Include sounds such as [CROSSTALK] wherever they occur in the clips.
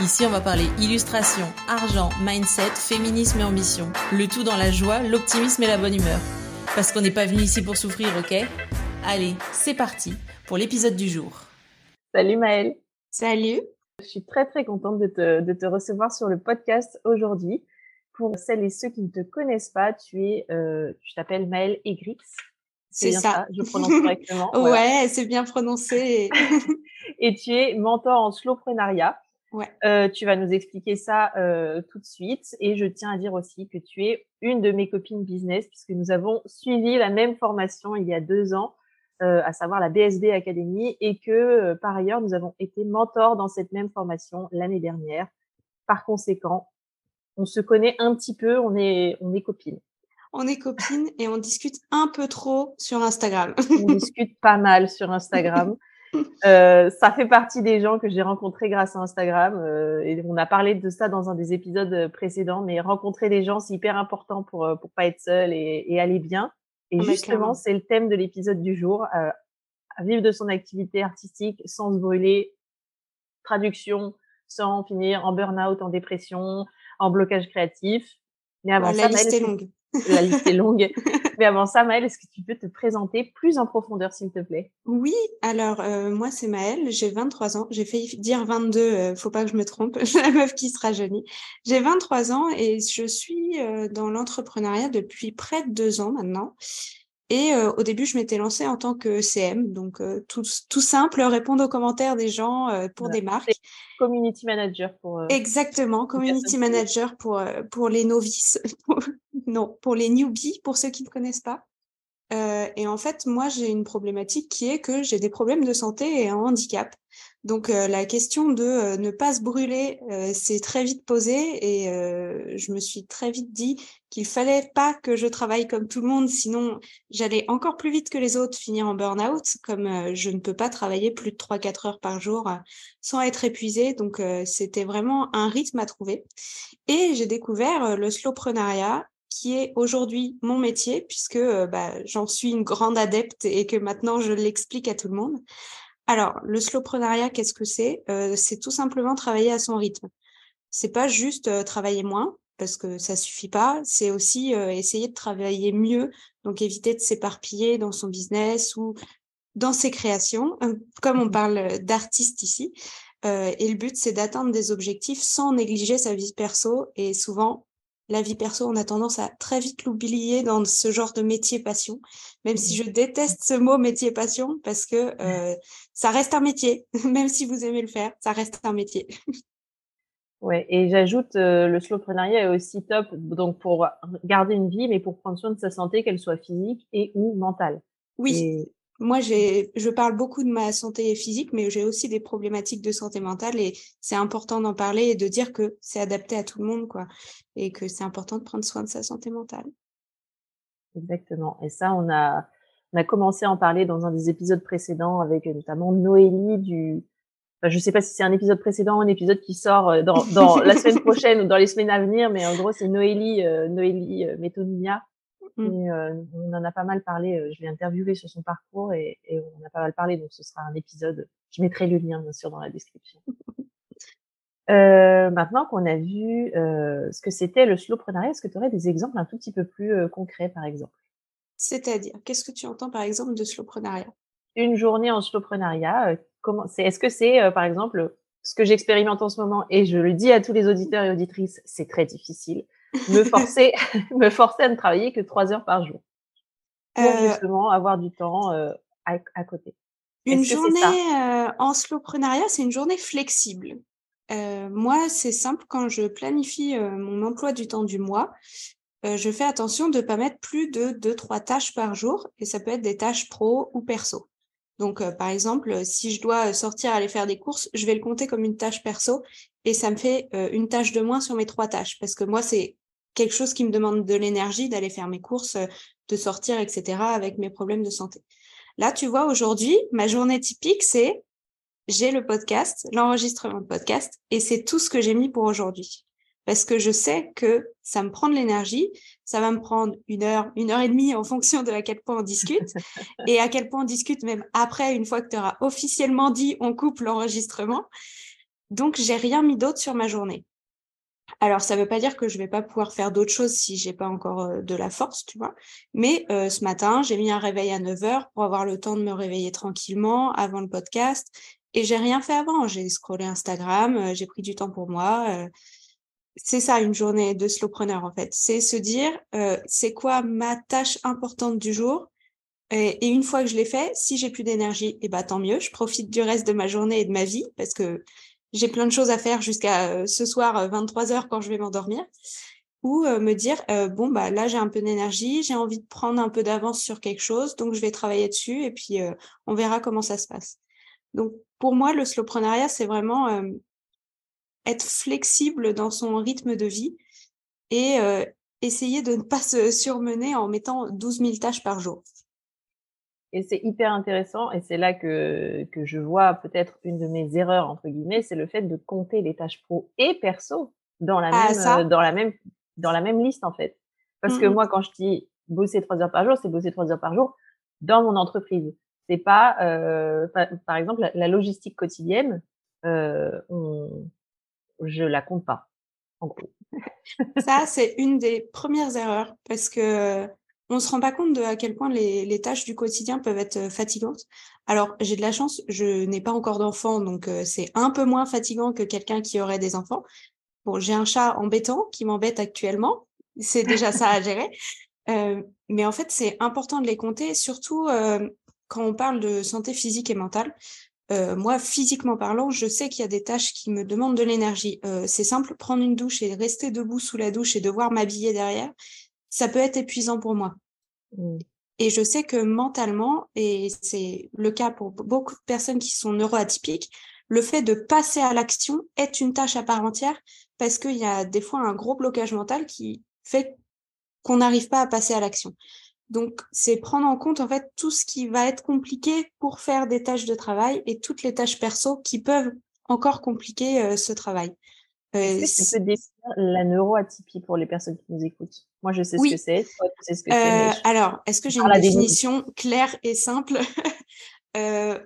Ici, on va parler illustration, argent, mindset, féminisme et ambition. Le tout dans la joie, l'optimisme et la bonne humeur. Parce qu'on n'est pas venu ici pour souffrir, ok? Allez, c'est parti pour l'épisode du jour. Salut Maëlle. Salut. Je suis très très contente de te, de te recevoir sur le podcast aujourd'hui. Pour celles et ceux qui ne te connaissent pas, tu es, euh, tu t'appelles Maëlle Egrix. C'est ça. Je prononce correctement. [LAUGHS] ouais, c'est bien prononcé. [LAUGHS] et tu es mentor en slowprenariat. Ouais. Euh, tu vas nous expliquer ça euh, tout de suite. Et je tiens à dire aussi que tu es une de mes copines business puisque nous avons suivi la même formation il y a deux ans, euh, à savoir la BSB Academy, et que euh, par ailleurs nous avons été mentors dans cette même formation l'année dernière. Par conséquent, on se connaît un petit peu, on est on est copines. On est copines et on discute un peu trop sur Instagram. on discute pas mal sur Instagram. [LAUGHS] [LAUGHS] Euh, ça fait partie des gens que j'ai rencontrés grâce à Instagram euh, et on a parlé de ça dans un des épisodes euh, précédents. Mais rencontrer des gens, c'est hyper important pour euh, pour pas être seul et, et aller bien. Et justement, c'est le thème de l'épisode du jour euh, vivre de son activité artistique sans se brûler. Traduction, sans finir en burn-out, en dépression, en blocage créatif. Mais avant ça, la Maëlle, liste est longue. La liste est longue. Mais avant ça, Maëlle, est-ce que tu peux te présenter plus en profondeur, s'il te plaît? Oui, alors euh, moi c'est Maëlle, j'ai 23 ans, j'ai failli dire 22, euh, faut pas que je me trompe, [LAUGHS] la meuf qui sera jeunie. J'ai 23 ans et je suis euh, dans l'entrepreneuriat depuis près de deux ans maintenant. Et euh, au début, je m'étais lancée en tant que CM, donc euh, tout, tout simple, répondre aux commentaires des gens euh, pour des marques. Community manager pour. Exactement, community manager pour, pour les novices, [LAUGHS] non, pour les newbies, pour ceux qui ne connaissent pas. Euh, et en fait, moi, j'ai une problématique qui est que j'ai des problèmes de santé et un handicap. Donc, euh, la question de euh, ne pas se brûler s'est très vite posée et je me suis très vite dit qu'il fallait pas que je travaille comme tout le monde, sinon j'allais encore plus vite que les autres finir en burn-out, comme je ne peux pas travailler plus de 3-4 heures par jour sans être épuisée. Donc, c'était vraiment un rythme à trouver. Et j'ai découvert le slowprenariat qui est aujourd'hui mon métier puisque euh, bah, j'en suis une grande adepte et que maintenant je l'explique à tout le monde. Alors, le slowprenariat, qu'est-ce que c'est? Euh, C'est tout simplement travailler à son rythme. C'est pas juste euh, travailler moins parce que ça suffit pas, c'est aussi essayer de travailler mieux, donc éviter de s'éparpiller dans son business ou dans ses créations, comme on parle d'artiste ici. Et le but, c'est d'atteindre des objectifs sans négliger sa vie perso. Et souvent, la vie perso, on a tendance à très vite l'oublier dans ce genre de métier passion, même si je déteste ce mot métier passion parce que euh, ça reste un métier, [LAUGHS] même si vous aimez le faire, ça reste un métier. [LAUGHS] Ouais, et j'ajoute, euh, le slowprenariat est aussi top, donc pour garder une vie, mais pour prendre soin de sa santé, qu'elle soit physique et ou mentale. Oui, Et moi j'ai, je parle beaucoup de ma santé physique, mais j'ai aussi des problématiques de santé mentale et c'est important d'en parler et de dire que c'est adapté à tout le monde, quoi, et que c'est important de prendre soin de sa santé mentale. exactement. Et ça, on a, on a commencé à en parler dans un des épisodes précédents avec euh, notamment Noélie du, enfin, je sais pas si c'est un épisode précédent ou un épisode qui sort euh, dans, dans [LAUGHS] la semaine prochaine ou dans les semaines à venir, mais en gros, c'est Noélie, euh, Noélie euh, Métonimia. Mm. Et, euh, on en a pas mal parlé. euh, je l'ai interviewé sur son parcours et, et on a pas mal parlé. Donc, ce sera un épisode. Je mettrai le lien, bien sûr, dans la description. [LAUGHS] Euh, maintenant qu'on a vu euh, ce que c'était le slowprenariat, est-ce que tu aurais des exemples un tout petit peu plus concrets, par exemple? C'est-à-dire, qu'est-ce que tu entends par exemple de slowprenariat Une journée en slowprenariat, euh, comment c'est Est-ce que c'est, par exemple, ce que j'expérimente en ce moment et je le dis à tous les auditeurs et auditrices, c'est très difficile, me [LAUGHS] forcer, me forcer à ne travailler que trois heures par jour pour Euh, justement avoir du temps euh, à, à côté. Une journée euh, en slowprenariat, c'est une journée flexible. Moi, c'est simple, quand je planifie mon emploi du temps du mois, je fais attention de ne pas mettre plus de deux, trois tâches par jour, et ça peut être des tâches pro ou perso. Donc, par exemple, si je dois sortir aller faire des courses, je vais le compter comme une tâche perso, et ça me fait une tâche de moins sur mes trois tâches, parce que moi, c'est quelque chose qui me demande de l'énergie, d'aller faire mes courses, de sortir, etc., avec mes problèmes de santé. Là, tu vois, aujourd'hui, ma journée typique, c'est j'ai le podcast, l'enregistrement de podcast, et c'est tout ce que j'ai mis pour aujourd'hui. Parce que je sais que ça me prend de l'énergie, ça va me prendre une heure, une heure et demie en fonction de à quel point on discute, [LAUGHS] et à quel point on discute même après, une fois que tu auras officiellement dit on coupe l'enregistrement. Donc, j'ai rien mis d'autre sur ma journée. Alors, ça ne veut pas dire que je vais pas pouvoir faire d'autres choses si j'ai pas encore euh, de la force, tu vois. Mais euh, ce matin, j'ai mis un réveil à 9 heures pour avoir le temps de me réveiller tranquillement avant le podcast. Et j'ai rien fait avant. J'ai scrollé Instagram, euh, j'ai pris du temps pour moi. c'est ça une journée de slowpreneur en fait. C'est se dire c'est quoi ma tâche importante du jour. Et, une fois que je l'ai fait, si j'ai plus d'énergie, eh ben, tant mieux. Je profite du reste de ma journée et de ma vie parce que j'ai plein de choses à faire jusqu'à euh, ce soir 23 euh, quand je vais m'endormir ou euh, me dire bon bah là j'ai un peu d'énergie, j'ai envie de prendre un peu d'avance sur quelque chose, donc je vais travailler dessus et puis on verra comment ça se passe. Donc pour moi le slowpreneuriat c'est vraiment être flexible dans son rythme de vie et essayer de ne pas se surmener en mettant 12 000 tâches par jour. Et c'est hyper intéressant, et c'est là que, que je vois peut-être une de mes erreurs, entre guillemets, c'est le fait de compter les tâches pro et perso dans la, ah, même, euh, dans la, même, dans la même liste, en fait. Parce que mmh moi, quand je dis bosser trois heures par jour, c'est bosser trois heures par jour dans mon entreprise. C'est pas, euh, par, exemple, la, logistique quotidienne, euh, on, je la compte pas, en gros. Ça, c'est une des premières erreurs parce que on se rend pas compte de à quel point les, tâches du quotidien peuvent être euh, fatigantes. Alors, j'ai de la chance, je n'ai pas encore d'enfants, donc euh, c'est un peu moins fatigant que quelqu'un qui aurait des enfants. Bon, j'ai un chat embêtant qui m'embête actuellement. C'est déjà ça à gérer. Euh, mais en fait, c'est important de les compter, surtout quand on parle de santé physique et mentale. moi, physiquement parlant, je sais qu'il y a des tâches qui me demandent de l'énergie. c'est simple, prendre une douche et rester debout sous la douche et devoir m'habiller derrière, ça peut être épuisant pour moi. Mmh. Et je sais que mentalement, et c'est le cas pour beaucoup de personnes qui sont neuroatypiques, le fait de passer à l'action est une tâche à part entière parce qu'il y a des fois un gros blocage mental qui fait qu'on n'arrive pas à passer à l'action. Donc, c'est prendre en compte en fait tout ce qui va être compliqué pour faire des tâches de travail et toutes les tâches perso qui peuvent encore compliquer euh, ce travail. Euh, tu peux définir la neuroatypie pour les personnes qui nous écoutent? Moi, je sais ce que c'est. Toi, tu sais ce que. Euh, alors, est-ce que j'ai une définition claire et simple? [LAUGHS] Euh,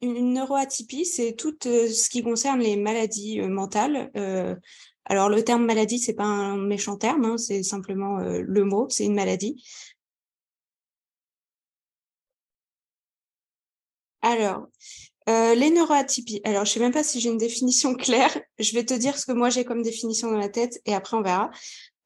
Une neuroatypie, c'est tout euh, ce qui concerne les maladies mentales. alors, le terme maladie, c'est pas un méchant terme, hein, c'est simplement le mot, c'est une maladie. Alors, euh, les neuroatypies. Alors, je sais même pas si j'ai une définition [LAUGHS] claire. Je vais te dire ce que moi j'ai comme définition dans la tête et après on verra.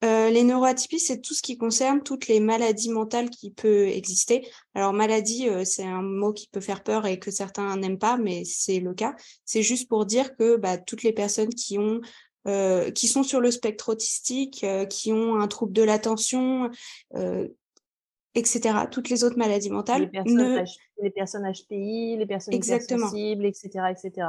Euh, les neuroatypies, c'est tout ce qui concerne toutes les maladies mentales qui peuvent exister. Alors, maladie, euh, c'est un mot qui peut faire peur et que certains n'aiment pas, mais c'est le cas. C'est juste pour dire que bah, toutes les personnes qui ont qui sont sur le spectre autistique, qui ont un trouble de l'attention, etc. Toutes les autres maladies mentales. Les personnes, les personnes HPI, les personnes sensibles, etc., etc.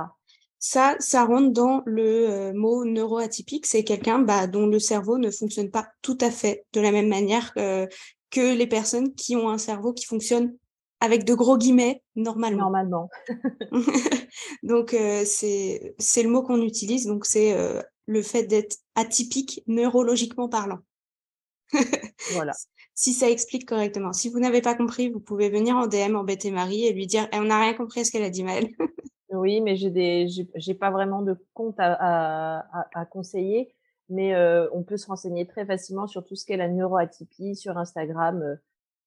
Ça, ça rentre dans le euh, mot neuroatypique. C'est quelqu'un bah, dont le cerveau ne fonctionne pas tout à fait de la même manière euh, que les personnes qui ont un cerveau qui fonctionne avec de gros guillemets normalement. Normalement. [LAUGHS] donc euh, c'est c'est le mot qu'on utilise. Donc c'est le fait d'être atypique neurologiquement parlant. voilà [LAUGHS] si ça explique correctement. Si vous n'avez pas compris, vous pouvez venir en DM embêter Marie et lui dire eh, on n'a rien compris à ce qu'elle a dit Maëlle. [LAUGHS] oui, mais j'ai des j'ai pas vraiment de compte à, à, à conseiller, mais euh, on peut se renseigner très facilement sur tout ce qu'est la neuroatypie sur Instagram. Euh,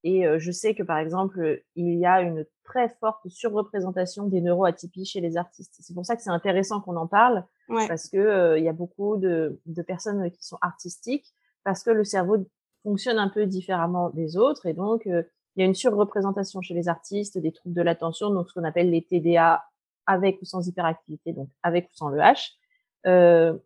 et euh, je sais que par exemple, il y a une très forte surreprésentation des neuroatypies chez les artistes. C'est pour ça que c'est intéressant qu'on en parle, parce que il y a beaucoup de, de personnes qui sont artistiques, parce que le cerveau fonctionne un peu différemment des autres. Et donc, il y a une surreprésentation chez les artistes des troubles de l'attention, donc ce qu'on appelle les TDA avec ou sans hyperactivité, donc avec ou sans le H. Euh,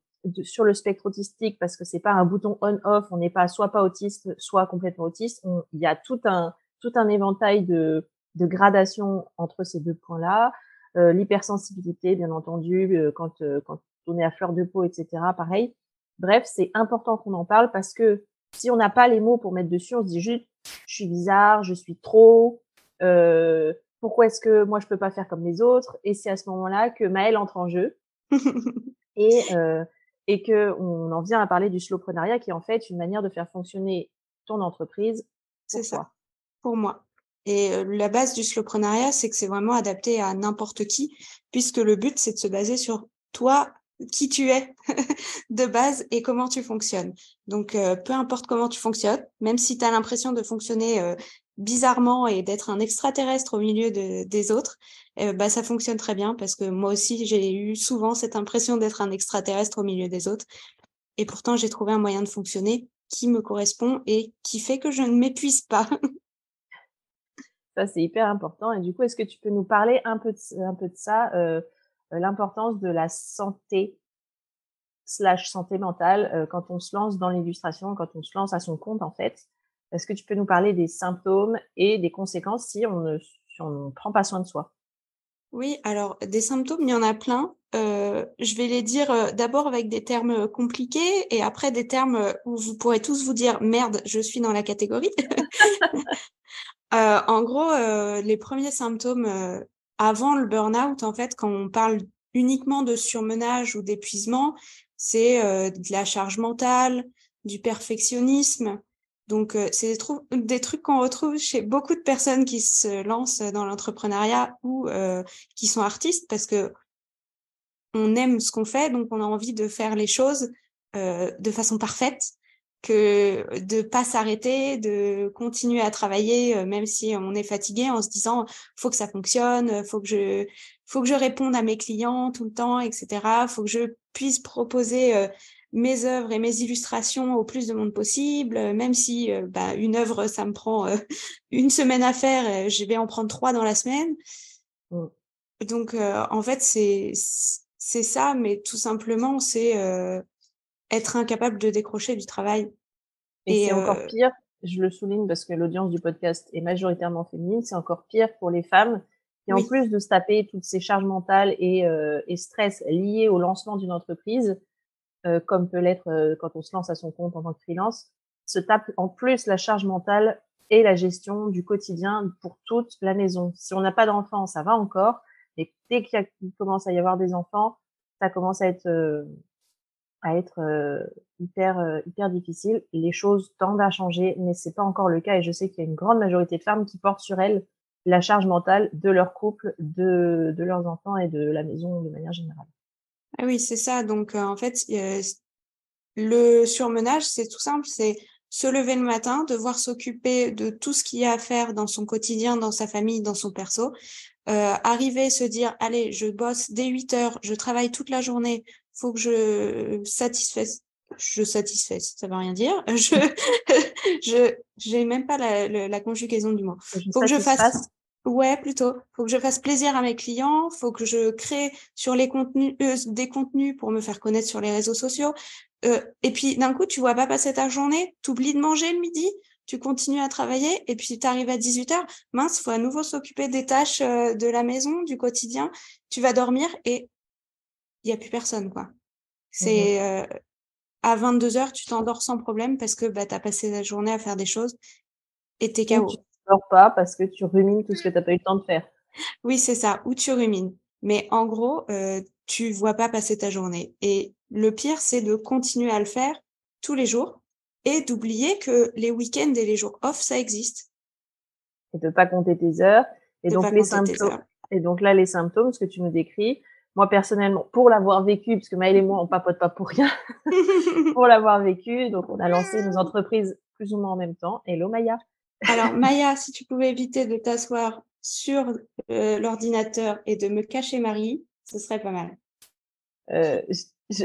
sur le spectre autistique, parce que c'est pas un bouton on/off, on n'est pas soit pas autiste, soit complètement autiste. il y a tout un tout un éventail de, de gradation entre ces deux points-là. Euh, L'hypersensibilité, bien entendu, euh, quand euh, quand on est à fleur de peau, etc. Pareil. Bref, c'est important qu'on en parle parce que si on n'a pas les mots pour mettre dessus, on se dit juste, je suis bizarre, je suis trop, euh, pourquoi est-ce que moi je peux pas faire comme les autres? Et c'est à ce moment-là que Maëlle entre en jeu [LAUGHS] et euh, et que on en vient à parler du slowpreneuriat qui est en fait une manière de faire fonctionner ton entreprise. C'est ça. Pour moi. Et euh, la base du slowpreneuriat, c'est que c'est vraiment adapté à n'importe qui, puisque le but, c'est de se baser sur toi, qui tu es [LAUGHS] de base et comment tu fonctionnes. Donc, euh, peu importe comment tu fonctionnes, même si tu as l'impression de fonctionner euh, bizarrement et d'être un extraterrestre au milieu de, des autres, euh, bah, ça fonctionne très bien parce que moi aussi, j'ai eu souvent cette impression d'être un extraterrestre au milieu des autres. Et pourtant, j'ai trouvé un moyen de fonctionner qui me correspond et qui fait que je ne m'épuise pas. [LAUGHS] ça, c'est hyper important. Et du coup, est-ce que tu peux nous parler un peu de, ça euh, l'importance de la santé slash santé mentale euh, quand on se lance dans l'illustration, quand on se lance à son compte en fait? Est-ce que tu peux nous parler des symptômes et des conséquences si on ne, si on ne prend pas soin de soi? Oui, alors des symptômes, il y en a plein. Euh, je vais les dire euh, d'abord avec des termes compliqués et après des termes où vous pourrez tous vous dire merde, je suis dans la catégorie. [LAUGHS] euh, en gros, les premiers symptômes avant le burn-out, en fait, quand on parle uniquement de surmenage ou d'épuisement, c'est euh, de la charge mentale, du perfectionnisme. Donc, euh, c'est des, trucs qu'on retrouve chez beaucoup de personnes qui se lancent dans l'entrepreneuriat ou euh, qui sont artistes parce que on aime ce qu'on fait, donc on a envie de faire les choses de façon parfaite que de pas s'arrêter, de continuer à travailler euh, même si on est fatigué en se disant faut que ça fonctionne, faut que je faut que je réponde à mes clients tout le temps, etc. Faut que je puisse proposer euh, mes œuvres et mes illustrations au plus de monde possible, euh, même si bah, une œuvre ça me prend [LAUGHS] une semaine à faire, je vais en prendre trois dans la semaine. Mmh. Donc en fait c'est c'est ça, mais tout simplement c'est être incapable de décrocher du travail. Et, c'est encore pire, je le souligne parce que l'audience du podcast est majoritairement féminine, c'est encore pire pour les femmes qui, en plus de se taper toutes ces charges mentales et, euh, et stress liés au lancement d'une entreprise, euh, comme peut l'être euh, quand on se lance à son compte en tant que freelance, se tape en plus la charge mentale et la gestion du quotidien pour toute la maison. Si on n'a pas d'enfants, ça va encore, mais dès qu'il commence à y avoir des enfants, ça commence à être euh, hyper hyper difficile. Les choses tendent à changer, mais c'est pas encore le cas. Et je sais qu'il y a une grande majorité de femmes qui portent sur elles la charge mentale de leur couple, de, de leurs enfants et de la maison de manière générale. Ah oui, c'est ça. Donc euh, en fait, le surmenage, c'est tout simple, c'est se lever le matin, devoir s'occuper de tout ce qu'il y a à faire dans son quotidien, dans sa famille, dans son perso, euh, arriver, se dire, allez, je bosse dès 8 heures, je travaille toute la journée, faut que je satisfasse je satisfasse, ça veut rien dire. [LAUGHS] Je, [LAUGHS] je, j'ai même pas la, la, conjugaison du mot. Faut que je fasse, ouais, plutôt. Faut que je fasse plaisir à mes clients. Faut que je crée sur les contenus, euh, des contenus pour me faire connaître sur les réseaux sociaux. Euh, et puis, d'un coup, tu vois pas passer ta journée, tu oublies de manger le midi, tu continues à travailler et puis tu arrives à 18 heures. Mince, faut à nouveau s'occuper des tâches euh, de la maison, du quotidien. Tu vas dormir et il y a plus personne, quoi. Mmh c'est euh, à 22 heures, tu t'endors sans problème parce que bah, tu as passé la journée à faire des choses et t'es KO. tu dors pas parce que tu rumines tout ce que tu n'as pas eu le temps de faire. Oui, c'est ça, ou tu rumines. Mais en gros, euh, tu vois pas passer ta journée. Et le pire, c'est de continuer à le faire tous les jours et d'oublier que les week-ends et les jours off, ça existe. Et de pas compter tes heures. Et donc les symptômes. Et donc là, les symptômes, ce que tu nous décris, moi personnellement, pour l'avoir vécu, parce que Maëlle et moi, on papote pas pour rien, [LAUGHS] pour l'avoir vécu, donc on a lancé nos [LAUGHS] entreprises plus ou moins en même temps. Hello Maya. Alors [LAUGHS] Maya, si tu pouvais éviter de t'asseoir sur euh, l'ordinateur et de me cacher Marie, ce serait pas mal. Euh, je,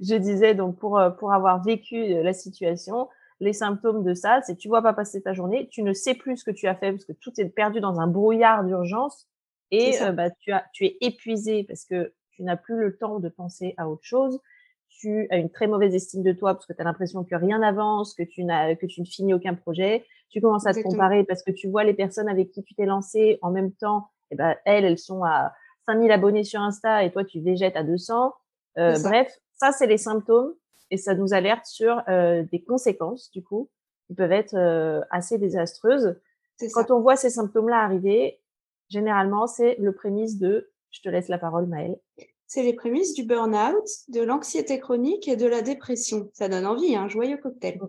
je, [LAUGHS] disais donc pour euh, pour avoir vécu la situation, les symptômes de ça, c'est tu vois pas passer ta journée, tu ne sais plus ce que tu as fait parce que tout est perdu dans un brouillard d'urgence et euh, bah, tu, as, tu es épuisé parce que tu n'as plus le temps de penser à autre chose. Tu as une très mauvaise estime de toi parce que tu as l'impression que rien n'avance, que tu n'as que tu ne finis aucun projet. Tu commences à te comparer parce que tu vois les personnes avec qui tu t'es lancé en même temps. Et ben elles, elles sont à 5000 abonnés sur Insta et toi tu végètes à 200. Euh, bref, ça c'est les symptômes. et ça nous alerte sur des conséquences du coup qui peuvent être assez désastreuses. Quand on voit ces symptômes-là arriver, généralement c'est le prémisse de je te laisse la parole Maëlle. C'est les prémices du burn-out, de l'anxiété chronique et de la dépression. Ça donne envie, un joyeux cocktail.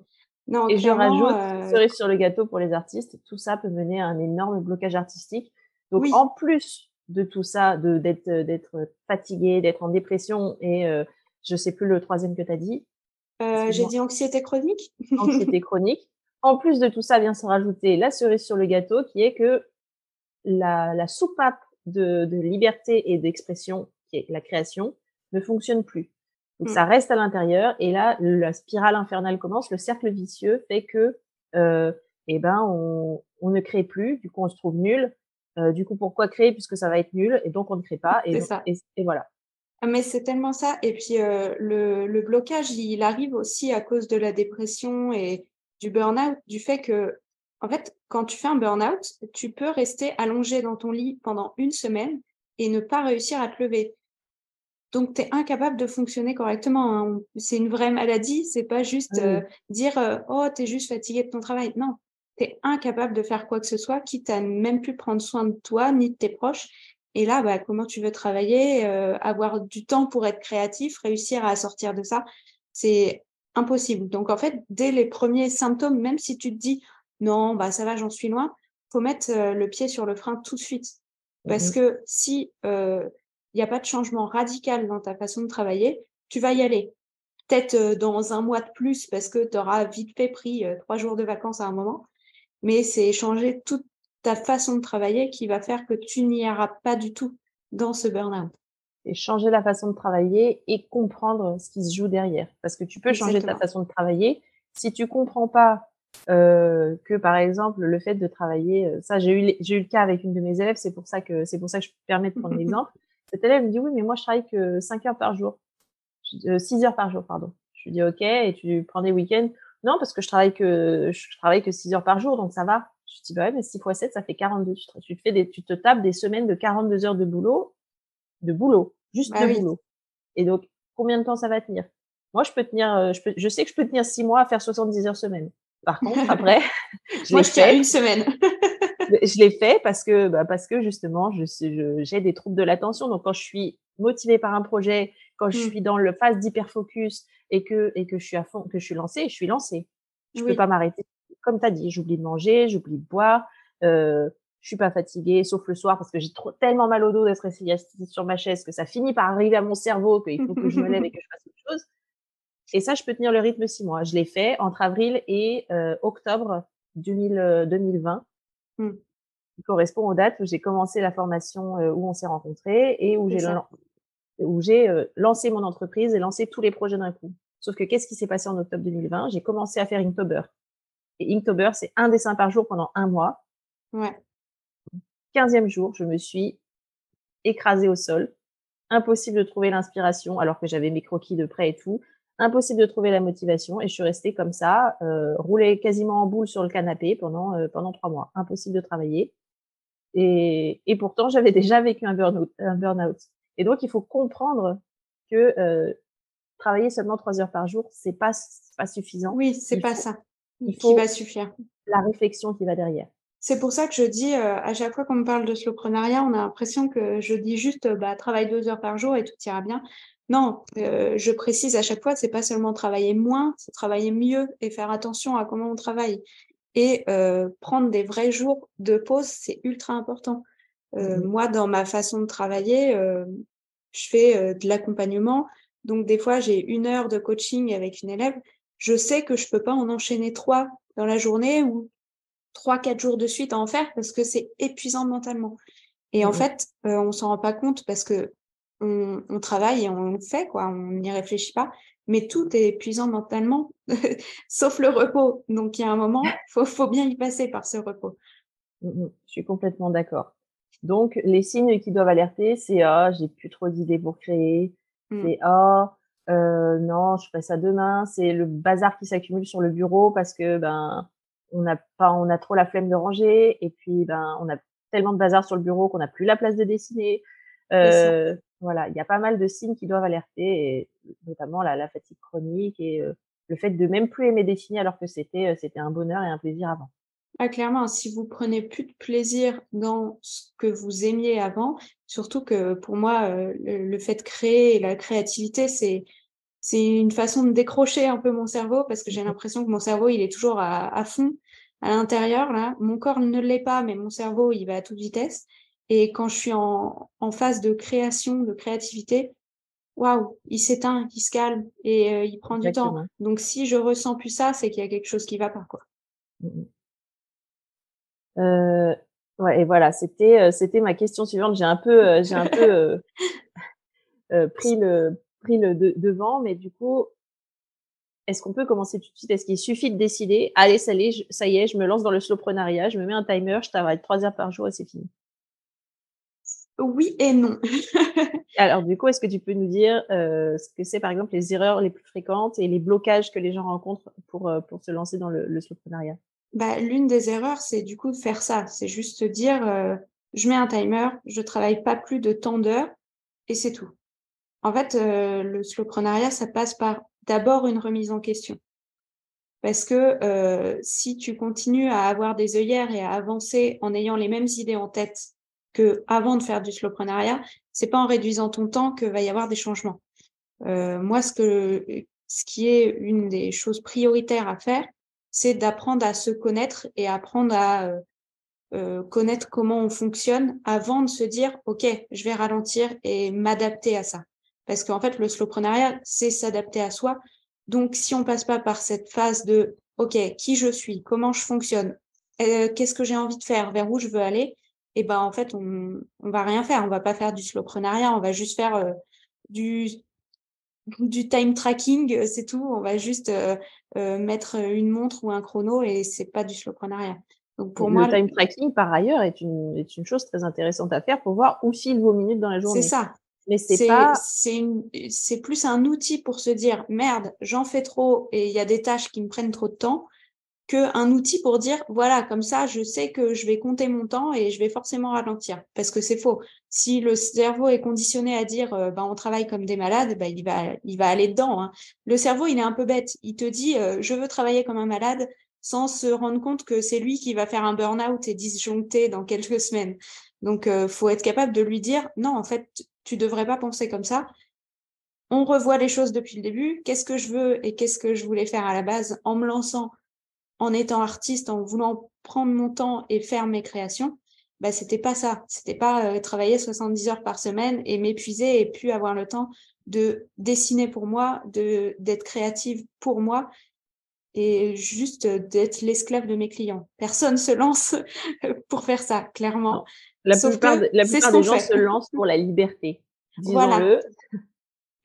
Non, et je rajoute, cerise sur le gâteau pour les artistes, tout ça peut mener à un énorme blocage artistique. Donc en plus de tout ça, d'être d'être fatigué, d'être en dépression et euh, je sais plus le troisième que tu as dit. Euh, J'ai dit anxiété chronique. [LAUGHS] anxiété chronique. En plus de tout ça, vient se rajouter la cerise sur le gâteau, qui est que la, la soupape de, de liberté et d'expression, qui est la création, ne fonctionne plus. Donc mmh. ça reste à l'intérieur et là la spirale infernale commence, le cercle vicieux fait que euh, eh ben on, on ne crée plus, du coup on se trouve nul, euh, du coup, pourquoi créer puisque ça va être nul et donc on ne crée pas. Et, ça. et, voilà. Ah, mais c'est tellement ça. Et puis euh, le, le, blocage, il arrive aussi à cause de la dépression et du burn-out, du fait que, en fait, quand tu fais un burn-out, tu peux rester allongé dans ton lit pendant une semaine et ne pas réussir à te lever. Donc, tu es incapable de fonctionner correctement. Hein. C'est une vraie maladie. C'est pas juste euh, dire Oh, tu es juste fatigué de ton travail. Non, tu es incapable de faire quoi que ce soit, quitte à même plus prendre soin de toi ni de tes proches. Et là, bah, comment tu veux travailler, euh, avoir du temps pour être créatif, réussir à sortir de ça, c'est impossible. Donc en fait, dès les premiers symptômes, même si tu te dis non, bah ça va, j'en suis loin, faut mettre euh, le pied sur le frein tout de suite. Parce mmh que si il euh, n'y a pas de changement radical dans ta façon de travailler, tu vas y aller. Peut-être dans un mois de plus parce que tu auras vite fait pris trois jours de vacances à un moment, mais c'est changer toute ta façon de travailler qui va faire que tu n'y iras pas du tout dans ce burn-out. Et changer la façon de travailler et comprendre ce qui se joue derrière. Parce que tu peux changer ta façon de travailler. Si tu comprends pas euh, que, par exemple, le fait de travailler, euh, ça, j'ai eu, j'ai eu le cas avec une de mes élèves, c'est pour ça que, c'est pour ça que je me permets de prendre [LAUGHS] l'exemple. Cette élève me dit, oui, mais moi, je travaille que 5 heures par jour. 6 euh, heures par jour, pardon. Je lui dis, OK, et tu prends des week-ends? Non, parce que je travaille que je travaille que 6 heures par jour, donc ça va. Je dis bah ouais, mais 6 fois 7, ça fait 42. Tu te, tu te fais des, tu te tapes des semaines de 42 heures de boulot, de boulot, juste bah de boulot. Et donc, combien de temps ça va tenir? Moi, je peux tenir, euh, je, peux, je sais que je peux tenir 6 mois à faire 70 heures semaine. Par contre, après, [LAUGHS] je [LAUGHS] Moi, je tiens une semaine. Je l'ai fait parce que, bah, parce que justement, je, j'ai des troubles de l'attention. Donc, quand je suis motivée par un projet, quand je mmh. suis dans le phase d'hyperfocus et que, et que je suis à fond, que je suis lancée, je suis lancée. Je peux pas m'arrêter. Comme tu as dit, j'oublie de manger, j'oublie de boire, euh, je suis pas fatiguée, sauf le soir parce que j'ai trop, tellement mal au dos d'être assise sur ma chaise que ça finit par arriver à mon cerveau qu'il faut que je me lève et que je fasse autre chose. Et ça, je peux tenir le rythme six mois. Je l'ai fait entre avril et euh, octobre 2000, 2020. Mmh. qui correspond aux dates où j'ai commencé la formation euh, où on s'est rencontrés et où j'ai où j'ai euh, lancé mon entreprise et lancé tous les projets d'un coup. Sauf que qu'est-ce qui s'est passé en octobre 2020 J'ai commencé à faire Inktober. Et Inktober, c'est un dessin par jour pendant un mois. Ouais. 15e jour, je me suis écrasée au sol. Impossible de trouver l'inspiration alors que j'avais mes croquis de près et tout. Impossible de trouver la motivation et je suis restée comme ça, euh, roulée quasiment en boule sur le canapé pendant euh, pendant trois mois. Impossible de travailler. Et, et pourtant, j'avais déjà vécu un burn-out. Un burn et donc, il faut comprendre que euh, travailler seulement trois heures par jour, c'est pas pas suffisant. Oui, c'est pas ça. Il faut qui va suffire. La réflexion qui va derrière. C'est pour ça que je dis euh, à chaque fois qu'on me parle de slowprenariat, on a l'impression que je dis juste bah travaille deux heures par jour et tout ira bien. Non, euh, je précise à chaque fois, c'est pas seulement travailler moins, c'est travailler mieux et faire attention à comment on travaille. Et euh, prendre des vrais jours de pause, c'est ultra important. Euh, mmh moi, dans ma façon de travailler, je fais de l'accompagnement. Donc, des fois, j'ai une heure de coaching avec une élève. Je sais que je peux pas en enchaîner trois dans la journée ou trois, quatre jours de suite à en faire parce que c'est épuisant mentalement. Et en mmh fait, on s'en rend pas compte parce que on, on, travaille et on le fait, quoi. On n'y réfléchit pas. Mais tout est épuisant mentalement, [LAUGHS] sauf le repos. Donc, il y a un moment, [LAUGHS] faut, faut bien y passer par ce repos. Mmh je suis complètement d'accord. Donc, les signes qui doivent alerter, c'est ah, j'ai plus trop d'idées pour créer. Mmh. C'est ah, euh, non, je ferai ça demain. C'est le bazar qui s'accumule sur le bureau parce que ben on n'a pas, on a trop la flemme de ranger et puis ben on a tellement de bazar sur le bureau qu'on n'a plus la place de dessiner. Euh, voilà, il y a pas mal de signes qui doivent alerter, et notamment la, la fatigue chronique et euh, le fait de même plus aimer dessiner alors que c'était euh, c'était un bonheur et un plaisir avant. Ah, clairement, si vous prenez plus de plaisir dans ce que vous aimiez avant, surtout que pour moi, euh, le, fait de créer et la créativité, c'est c'est une façon de décrocher un peu mon cerveau parce que j'ai mmh l'impression que mon cerveau, il est toujours à, à fond à l'intérieur là. Mon corps ne l'est pas, mais mon cerveau, il va à toute vitesse. Et quand je suis en, en phase de création, de créativité, waouh, il s'éteint, il se calme et euh, il prend du temps. Donc si je ressens plus ça, c'est qu'il y a quelque chose qui va pas quoi. Mmh euh, ouais, et voilà, c'était euh, c'était ma question suivante. J'ai un peu j'ai un peu [LAUGHS] pris le pris le devant, mais du coup, est-ce qu'on peut commencer tout de suite? Est-ce qu'il suffit de décider? Allez, ça, ça y est, je me lance dans le slowprenariat, je me mets un timer, je travaille trois heures par jour et c'est fini. Oui et non. [LAUGHS] Alors, du coup, est-ce que tu peux nous dire euh, ce que c'est, par exemple, les erreurs les plus fréquentes et les blocages que les gens rencontrent pour, euh, pour se lancer dans le, le bah, L'une des erreurs, c'est du coup de faire ça. C'est juste dire, euh, je mets un timer, je travaille pas plus de tant d'heures et c'est tout. En fait, le slowprenariat, ça passe par d'abord une remise en question. Parce que si tu continues à avoir des œillères et à avancer en ayant les mêmes idées en tête que avant de faire du slowprenariat, c'est pas en réduisant ton temps que va y avoir des changements. Euh, moi, ce que ce qui est une des choses prioritaires à faire, c'est d'apprendre à se connaître et apprendre à euh, euh, connaître comment on fonctionne avant de se dire ok, je vais ralentir et m'adapter à ça. Parce qu'en fait, le slowprenariat, c'est s'adapter à soi. Donc, si on passe pas par cette phase de ok, qui je suis, comment je fonctionne, qu'est-ce que j'ai envie de faire, vers où je veux aller, et ben en fait on on va rien faire, on va pas faire du slowprenariat, on va juste faire euh, du du time tracking, euh, c'est tout. On va juste euh, mettre une montre ou un chrono et c'est pas du slowprenariat. Donc pour moi, le time tracking par ailleurs est une est une chose très intéressante à faire pour voir où filent vos minutes dans la journée. C'est ça. Mais c'est pas c'est c'est plus un outil pour se dire merde, j'en fais trop et il y a des tâches qui me prennent trop de temps qu'un outil pour dire voilà comme ça je sais que je vais compter mon temps et je vais forcément ralentir. Parce que c'est faux. Si le cerveau est conditionné à dire euh, ben on travaille comme des malades ben il va il va aller dedans hein. le cerveau il est un peu bête. Il te dit euh, je veux travailler comme un malade sans se rendre compte que c'est lui qui va faire un burn-out et disjoncter dans quelques [LAUGHS] semaines. Donc euh, faut être capable de lui dire non en fait tu devrais pas penser comme ça. On revoit les choses depuis le début. Qu'est-ce que je veux et qu'est-ce que je voulais faire à la base en me lançant en étant artiste, en voulant prendre mon temps et faire mes créations, bah, c'était pas ça. C'était pas euh, travailler 70 heures par semaine et m'épuiser et puis avoir le temps de dessiner pour moi, de d'être créative pour moi et juste d'être l'esclave de mes clients. Personne se lance [LAUGHS] pour faire ça, clairement. La plupart, la plupart des gens se lancent pour la liberté. Voilà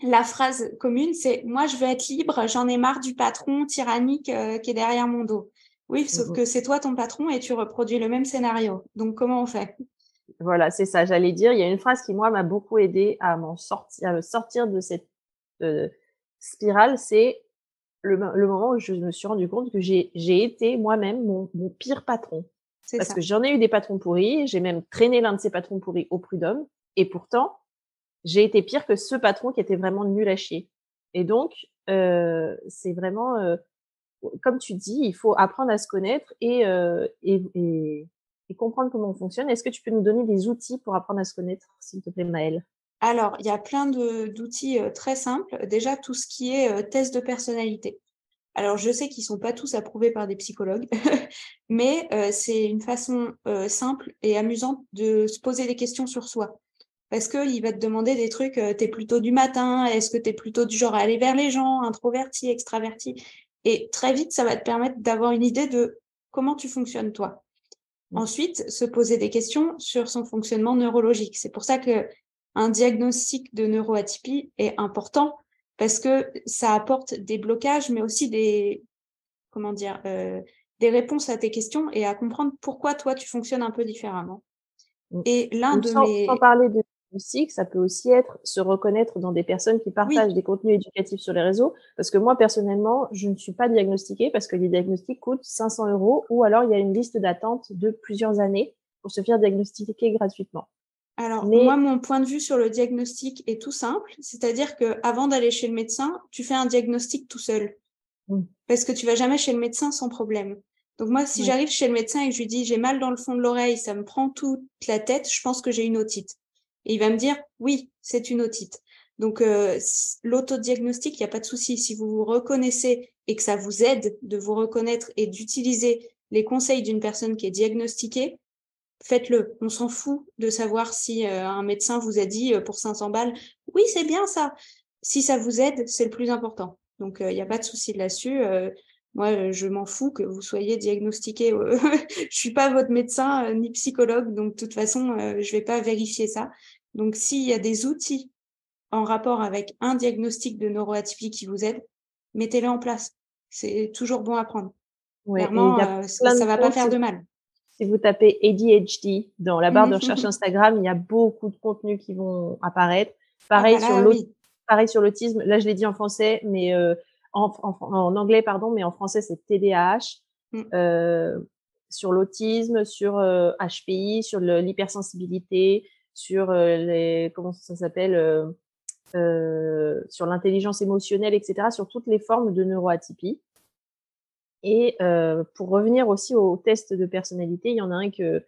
la phrase commune, c'est moi je veux être libre, j'en ai marre du patron tyrannique euh, qui est derrière mon dos. Oui, sauf mmh que c'est toi ton patron et tu reproduis le même scénario. Donc comment on fait? Voilà, c'est ça. J'allais dire, il y a une phrase qui moi m'a beaucoup aidé à m'en sortir, à sortir de cette euh, spirale. C'est le, moment où je me suis rendu compte que j'ai été moi-même mon, pire patron. Parce que j'en ai eu des patrons pourris. J'ai même traîné l'un de ces patrons pourris au prud'homme. Et pourtant, j'ai été pire que ce patron qui était vraiment nul à chier. Et donc, euh, c'est vraiment, euh, comme tu dis, il faut apprendre à se connaître et, euh, et, et, comprendre comment on fonctionne. Est-ce que tu peux nous donner des outils pour apprendre à se connaître, s'il te plaît, Maëlle? Alors, il y a plein d'outils très simples. Déjà, tout ce qui est test de personnalité. Alors, je sais qu'ils sont pas tous approuvés par des psychologues, [LAUGHS] mais c'est une façon simple et amusante de se poser des questions sur soi parce qu'il va te demander des trucs, euh, tu es plutôt du matin, est-ce que tu es plutôt du genre à aller vers les gens, introverti, extraverti? Et très vite, ça va te permettre d'avoir une idée de comment tu fonctionnes toi. Mmh. Ensuite, se poser des questions sur son fonctionnement neurologique. C'est pour ça que un diagnostic de neuroatypie est important parce que ça apporte des blocages, mais aussi des comment dire euh, des réponses à tes questions et à comprendre pourquoi toi tu fonctionnes un peu différemment. Mmh. Et l'un de mes sans parler de ça peut aussi être se reconnaître dans des personnes qui partagent des contenus éducatifs sur les réseaux. Parce que moi, personnellement, je ne suis pas diagnostiquée parce que les diagnostics coûtent 500 euros ou alors il y a une liste d'attente de plusieurs années pour se faire diagnostiquer gratuitement. Alors, moi, mon point de vue sur le diagnostic est tout simple. C'est-à-dire que avant d'aller chez le médecin, tu fais un diagnostic tout seul. Mmh. Parce que tu vas jamais chez le médecin sans problème. Donc moi, si j'arrive chez le médecin et que je lui dis j'ai mal dans le fond de l'oreille, ça me prend toute la tête, je pense que j'ai une otite. Et il va me dire oui, c'est une otite. Donc euh, l'autodiagnostic, il n'y a pas de souci. Si vous vous reconnaissez et que ça vous aide de vous reconnaître et d'utiliser les conseils d'une personne qui est diagnostiquée, faites-le. On s'en fout de savoir si euh, un médecin vous a dit euh, pour 500 balles, oui, c'est bien ça. Si ça vous aide, c'est le plus important. Donc, il n'y a pas de souci là-dessus. Moi, je m'en fous que vous soyez diagnostiqué. [LAUGHS] je suis pas votre médecin euh, ni psychologue, donc de toute façon, euh, je vais pas vérifier ça. Donc, s'il y a des outils en rapport avec un diagnostic de neuroatypie qui vous aide, mettez-les en place. C'est toujours bon à prendre. Clairement, euh, ça, ne va pas faire de mal. Si vous tapez ADHD dans la barre de recherche Instagram, il y a beaucoup de contenus qui vont apparaître. Pareil ah, sur l'autisme. Pareil sur l'autisme. Là, je l'ai dit en français, mais en, anglais, pardon, mais en français, c'est TDAH. Mm. Euh, sur l'autisme, sur HPI, euh, sur l'hypersensibilité, sur euh, les, comment ça s'appelle, sur l'intelligence émotionnelle, etc., sur toutes les formes de neuroatypie. Et pour revenir aussi au test de personnalité, il y en a un que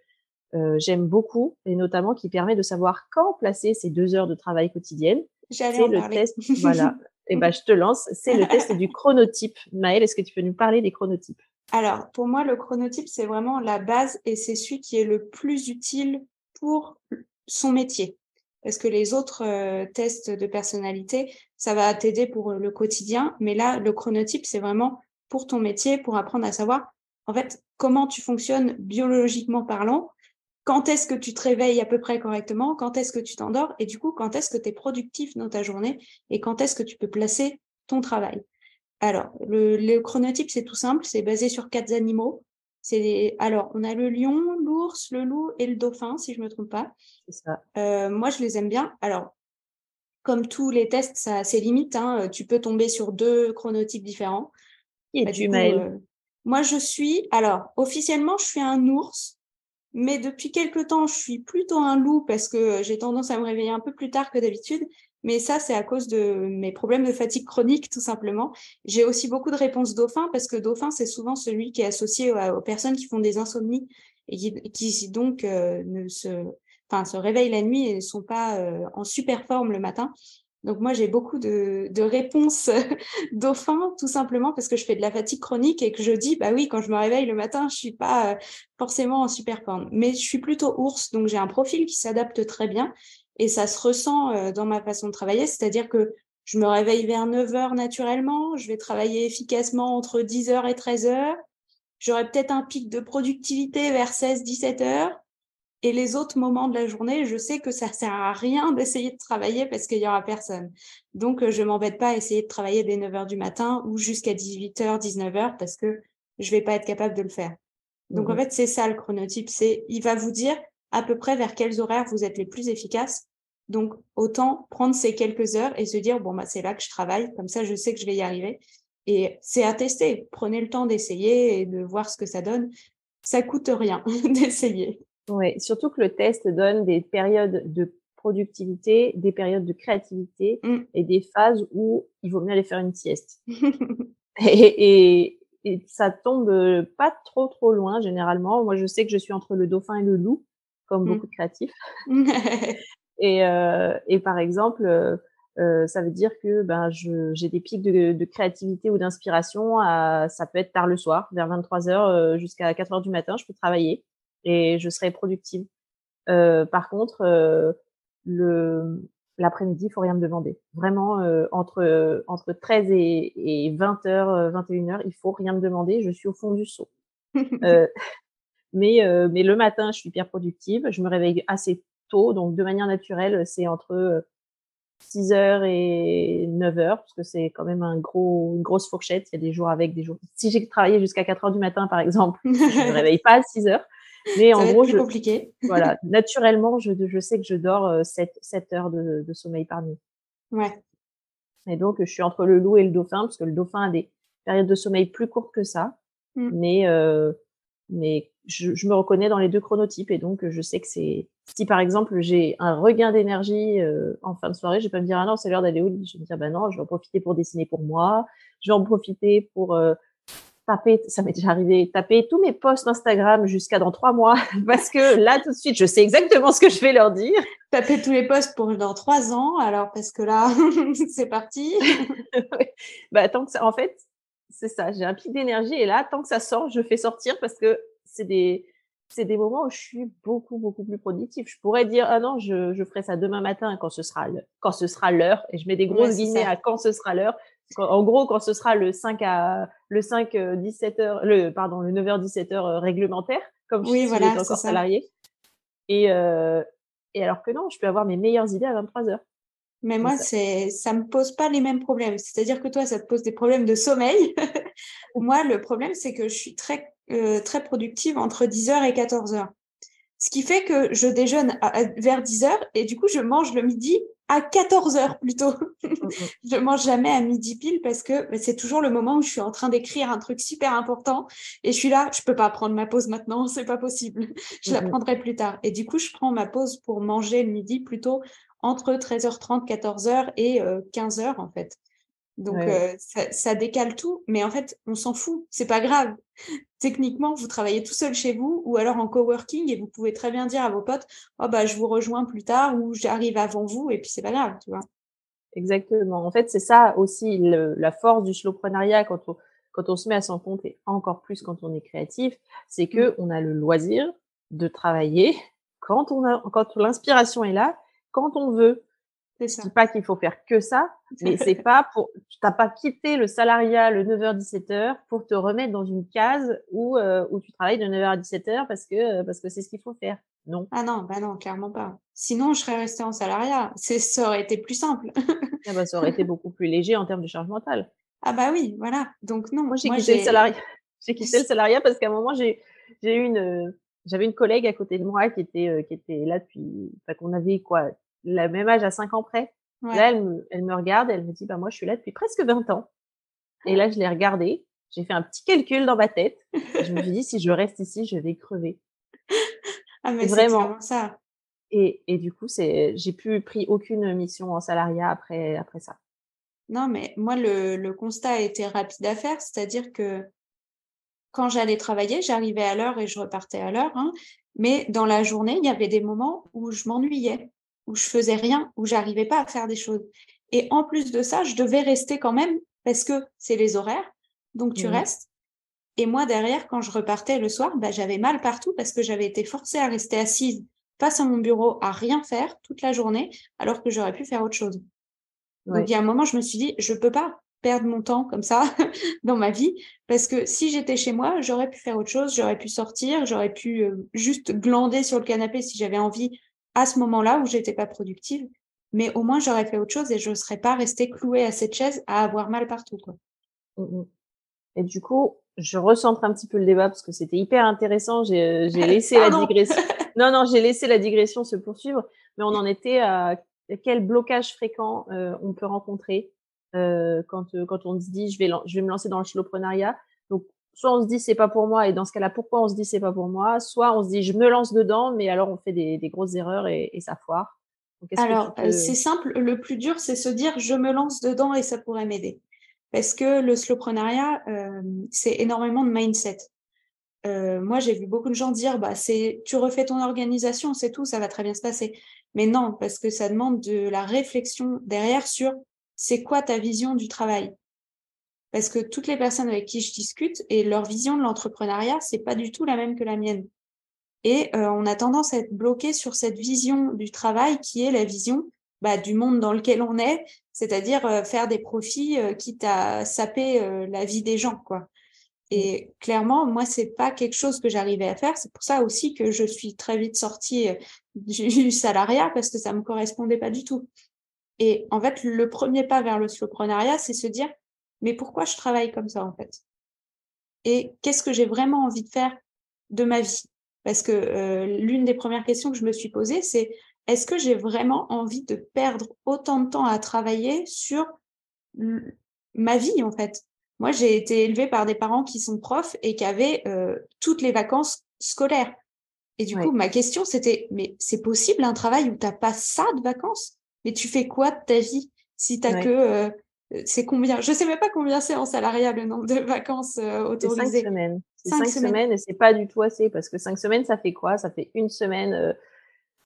j'aime beaucoup, et notamment qui permet de savoir quand placer ces deux heures de travail quotidienne. C'est le test, [LAUGHS] voilà, eh ben, je te lance. C'est le test du chronotype. Maëlle, est-ce que tu peux nous parler des chronotypes? Alors, pour moi, le chronotype, c'est vraiment la base et c'est celui qui est le plus utile pour son métier. Parce que les autres euh, tests de personnalité, ça va t'aider pour le quotidien. Mais là, le chronotype, c'est vraiment pour ton métier, pour apprendre à savoir, en fait, comment tu fonctionnes biologiquement parlant quand est-ce que tu te réveilles à peu près correctement, quand est-ce que tu t'endors et du coup, quand est-ce que tu es productif dans ta journée et quand est-ce que tu peux placer ton travail. Alors, le, chronotype, c'est tout simple, c'est basé sur quatre animaux. C'est Alors, on a le lion, l'ours, le loup et le dauphin, si je me trompe pas. Ça. Euh, moi, je les aime bien. Alors, comme tous les tests, ça a ses limites. Hein. Tu peux tomber sur deux chronotypes différents. Bah, euh, Moi, je suis... Alors, officiellement, je suis un ours. Mais depuis quelques temps, je suis plutôt un loup parce que j'ai tendance à me réveiller un peu plus tard que d'habitude. Mais ça, c'est à cause de mes problèmes de fatigue chronique, tout simplement. J'ai aussi beaucoup de réponses dauphin parce que dauphin, c'est souvent celui qui est associé aux, personnes qui font des insomnies et qui, donc euh, ne se, enfin, se réveillent la nuit et ne sont pas euh, en super forme le matin. Donc moi, j'ai beaucoup de, de réponses [LAUGHS] dauphin, tout simplement parce que je fais de la fatigue chronique et que je dis, bah oui, quand je me réveille le matin, je suis pas euh, forcément en super forme. Mais je suis plutôt ours, donc j'ai un profil qui s'adapte très bien et ça se ressent euh, dans ma façon de travailler, c'est-à-dire que je me réveille vers 9 heures naturellement, je vais travailler efficacement entre 10 heures et 13 heures. J'aurai peut-être un pic de productivité vers 16-17 heures. Et les autres moments de la journée, je sais que ça sert à rien [LAUGHS] d'essayer de travailler parce qu'il y aura personne. Donc, euh, je m'embête pas à essayer de travailler dès 9 heures du matin ou jusqu'à 18 heures, 19 heures parce que je vais pas être capable de le faire. Donc, en mmh fait, c'est ça le chronotype. C'est, il va vous dire à peu près vers quels horaires vous êtes les plus efficaces. Donc, autant prendre ces quelques heures et se dire, bon, bah, c'est là que je travaille. Comme ça, je sais que je vais y arriver. Et c'est à tester. Prenez le temps d'essayer et de voir ce que ça donne. Ça coûte rien [LAUGHS] d'essayer. Oui, surtout que le test donne des périodes de productivité, des périodes de créativité mmh. et des phases où il vaut mieux aller faire une sieste. [LAUGHS] et, ça tombe pas trop trop loin généralement. Moi, je sais que je suis entre le dauphin et le loup, comme mmh. beaucoup de créatifs. [LAUGHS] et, euh, et par exemple, euh, euh, ça veut dire que ben, j'ai des pics de, de créativité ou d'inspiration. Ça peut être tard le soir, vers 23 h jusqu'à 4 h du matin, je peux travailler et je serai productive. Euh, par contre, euh, le l'après-midi, il faut rien me demander. Vraiment, euh, entre entre 13 et, et 20 h 21 h il faut rien me demander. Je suis au fond du seau. [LAUGHS] mais mais le matin, je suis hyper productive. Je me réveille assez tôt, donc de manière naturelle, c'est entre 6 heures et 9 heures, parce que c'est quand même un gros, une grosse fourchette. Il y a des jours avec, des jours. Si j'ai travaillé jusqu'à 4 heures du matin, par exemple, je me [LAUGHS] réveille pas à 6 heures. Mais en gros, je, compliqué. voilà, [LAUGHS] naturellement, je, je, sais que je dors 7, euh, 7 heures de, de, sommeil par nuit. Ouais. Et donc, je suis entre le loup et le dauphin, parce que le dauphin a des périodes de sommeil plus courtes que ça. Mmh. Mais euh, mais je, me reconnais dans les deux chronotypes et donc je sais que c'est si par exemple j'ai un regain d'énergie euh, en fin de soirée, je vais pas me dire ah non c'est l'heure d'aller au lit, je vais me dire bah non je vais en profiter pour dessiner pour moi, je vais en profiter pour euh, taper, ça m'est déjà arrivé, taper tous mes posts Instagram jusqu'à dans trois mois [LAUGHS] parce que là tout de suite je sais exactement ce que je vais leur dire. Taper tous les posts pour dans trois ans alors parce que là [LAUGHS] c'est parti. [LAUGHS] bah tant que ça, en fait c'est ça, j'ai un pic d'énergie et là, tant que ça sort, je fais sortir parce que c'est des, c'est des moments où je suis beaucoup, beaucoup plus productive. Je pourrais dire, ah non, je, je ferai ça demain matin quand ce sera quand ce sera l'heure et je mets des grosses guillemets à quand ce sera l'heure. En gros, quand ce sera le 5 à, le 5, 17 euh, heures, le, pardon, le 9 h 17 heures réglementaire, comme oui, je voilà, suis encore salarié. Et, euh, et alors que non, je peux avoir mes meilleures idées à 23 heures. Mais moi, c'est, ça me pose pas les mêmes problèmes. C'est-à-dire que toi, ça te pose des problèmes de sommeil. [LAUGHS] moi, le problème, c'est que je suis très, euh, très productive entre 10h et 14h. Ce qui fait que je déjeune vers 10h et du coup, je mange le midi à 14 heures plutôt. Je [LAUGHS] je mange jamais à midi pile parce que bah, c'est toujours le moment où je suis en train d'écrire un truc super important et je suis là, je peux pas prendre ma pause maintenant, c'est pas possible. [LAUGHS] Je la prendrai plus tard. Et du coup, je prends ma pause pour manger le midi plutôt entre 13h30, 14h et 15h euh, en fait. Donc euh, ça, ça, décale tout, mais en fait, on s'en fout, c'est pas grave. Techniquement, vous travaillez tout seul chez vous ou alors en coworking et vous pouvez très bien dire à vos potes "Oh bah je vous rejoins plus tard ou j'arrive avant vous" et puis c'est pas grave, tu vois. Exactement. En fait, c'est ça aussi la force du slowprenariat quand on quand on se met à son compte et encore plus quand on est créatif, c'est que mmh. on a le loisir de travailler quand on a quand l'inspiration est là quand on veut. Je dis pas qu'il faut faire que ça, mais c'est [LAUGHS] pas pour, tu n'as pas quitté le salariat le 9h-17h pour te remettre dans une case où, euh, où tu travailles de 9h à 17h parce que, parce que c'est ce qu'il faut faire. Non. Ah non, bah non, clairement pas. Sinon, je serais restée en salariat. C'est, ça aurait été plus simple. [LAUGHS] ah bah, ça aurait été beaucoup plus léger en termes de charge mentale. Ah bah oui, voilà. Donc non. Moi, j'ai quitté le salariat. [LAUGHS] J'ai quitté le salariat parce qu'à un moment, j'ai, j'ai eu une, j'avais une collègue à côté de moi qui était, euh, qui était là depuis, enfin, qu'on avait quoi, le même âge à 5 ans près. Là, elle me, elle me regarde, elle me dit, bah, moi, je suis là depuis presque 20 ans. Et là, je l'ai regardée, j'ai fait un petit calcul dans ma tête. je me suis dit, si je reste ici, je vais crever. [LAUGHS] Ah, mais vraiment ça. Et, et du coup, c'est, j'ai plus pris aucune mission en salariat après, après ça. Non, mais moi, le, le constat a été rapide à faire, c'est-à-dire que quand j'allais travailler, j'arrivais à l'heure et je repartais à l'heure, hein, mais dans la journée, il y avait des moments où je m'ennuyais où je faisais rien, où j'arrivais pas à faire des choses. Et en plus de ça, je devais rester quand même parce que c'est les horaires. Donc tu mmh restes. Et moi derrière, quand je repartais le soir, bah, j'avais mal partout parce que j'avais été forcée à rester assise face à mon bureau à rien faire toute la journée, alors que j'aurais pu faire autre chose. Donc il y a un moment, je me suis dit, je peux pas perdre mon temps comme ça [LAUGHS] dans ma vie parce que si j'étais chez moi, j'aurais pu faire autre chose, j'aurais pu sortir, j'aurais pu euh, juste glander sur le canapé si j'avais envie à ce moment-là où j'étais pas productive, mais au moins j'aurais fait autre chose et je ne serais pas restée clouée à cette chaise à avoir mal partout. Quoi. Mmh, mmh. Et du coup, je recentre un petit peu le débat parce que c'était hyper intéressant. J'ai euh, [LAUGHS] laissé la digression. [LAUGHS] Non, non, j'ai laissé la digression se poursuivre, mais on en était à quel blocage fréquent euh, on peut rencontrer euh, quand, euh, quand on se dit je vais, je vais me lancer dans le. Soit on se dit c'est pas pour moi et dans ce cas-là pourquoi on se dit c'est pas pour moi? Soit on se dit je me lance dedans mais alors on fait des, des grosses erreurs et, et ça foire. Alors euh, c'est simple le plus dur c'est se dire je me lance dedans et ça pourrait m'aider. Parce que le slowprenariat euh, c'est énormément de mindset. Euh, moi j'ai vu beaucoup de gens dire bah c'est tu refais ton organisation c'est tout ça va très bien se passer. Mais non parce que ça demande de la réflexion derrière sur c'est quoi ta vision du travail? Parce que toutes les personnes avec qui je discute et leur vision de l'entrepreneuriat, c'est pas du tout la même que la mienne. Et euh, on a tendance à être bloqué sur cette vision du travail qui est la vision bah, du monde dans lequel on est, c'est-à-dire euh, faire des profits euh, quitte à saper euh, la vie des gens, quoi. Et clairement, moi, c'est pas quelque chose que j'arrivais à faire. C'est pour ça aussi que je suis très vite sortie [LAUGHS] du salariat parce que ça me correspondait pas du tout. Et en fait, le premier pas vers le c'est se dire mais pourquoi je travaille comme ça en fait? Et qu'est-ce que j'ai vraiment envie de faire de ma vie? Parce que euh, l'une des premières questions que je me suis posée, c'est est-ce que j'ai vraiment envie de perdre autant de temps à travailler sur ma vie en fait? Moi, j'ai été élevée par des parents qui sont profs et qui avaient euh, toutes les vacances scolaires. Et du coup, ma question, c'était, mais c'est possible un travail où tu n'as pas ça de vacances? Mais tu fais quoi de ta vie si tu n'as que... Euh, c'est combien? Je sais même pas combien c'est en salariat le nombre de vacances euh, autorisées. Cinq semaines. C'est cinq, semaines. semaines et c'est pas du tout assez parce que cinq semaines, ça fait quoi? Ça fait une semaine euh,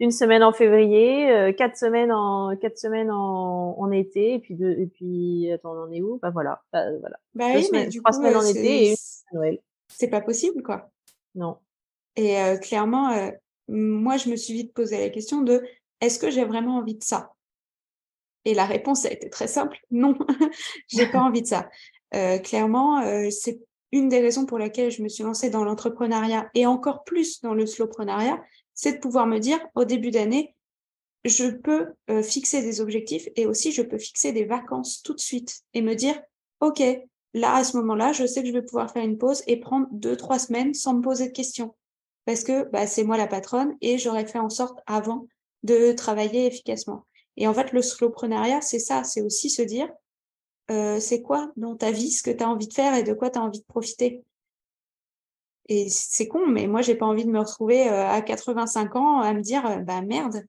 une semaine en février, euh, quatre semaines en quatre semaines en, en été, et puis deux, et puis attends, on en est où? Bah voilà, bah, voilà. Bah oui, mais du trois semaines en été et une semaine Noël. C'est pas possible, quoi. Non. Et euh, clairement, euh, moi, je me suis vite posé la question de est-ce que j'ai vraiment envie de ça? Et la réponse a été très simple non, [LAUGHS] j'ai pas envie de ça. clairement, c'est une des raisons pour lesquelles je me suis lancée dans l'entrepreneuriat et encore plus dans le slowpreneuriat, c'est de pouvoir me dire au début d'année, je peux euh, fixer des objectifs et aussi je peux fixer des vacances tout de suite et me dire, OK, là, à ce moment-là, je sais que je vais pouvoir faire une pause et prendre deux, trois semaines sans me poser de questions. Parce que bah, c'est moi la patronne et j'aurais fait en sorte avant de travailler efficacement. Et en fait, le slowpreneuriat, c'est ça, c'est aussi se dire, euh, c'est quoi dans ta vie ce que tu as envie de faire et de quoi tu as envie de profiter? Et c'est con, mais moi, j'ai pas envie de me retrouver euh, à 85 ans à me dire, euh, bah merde,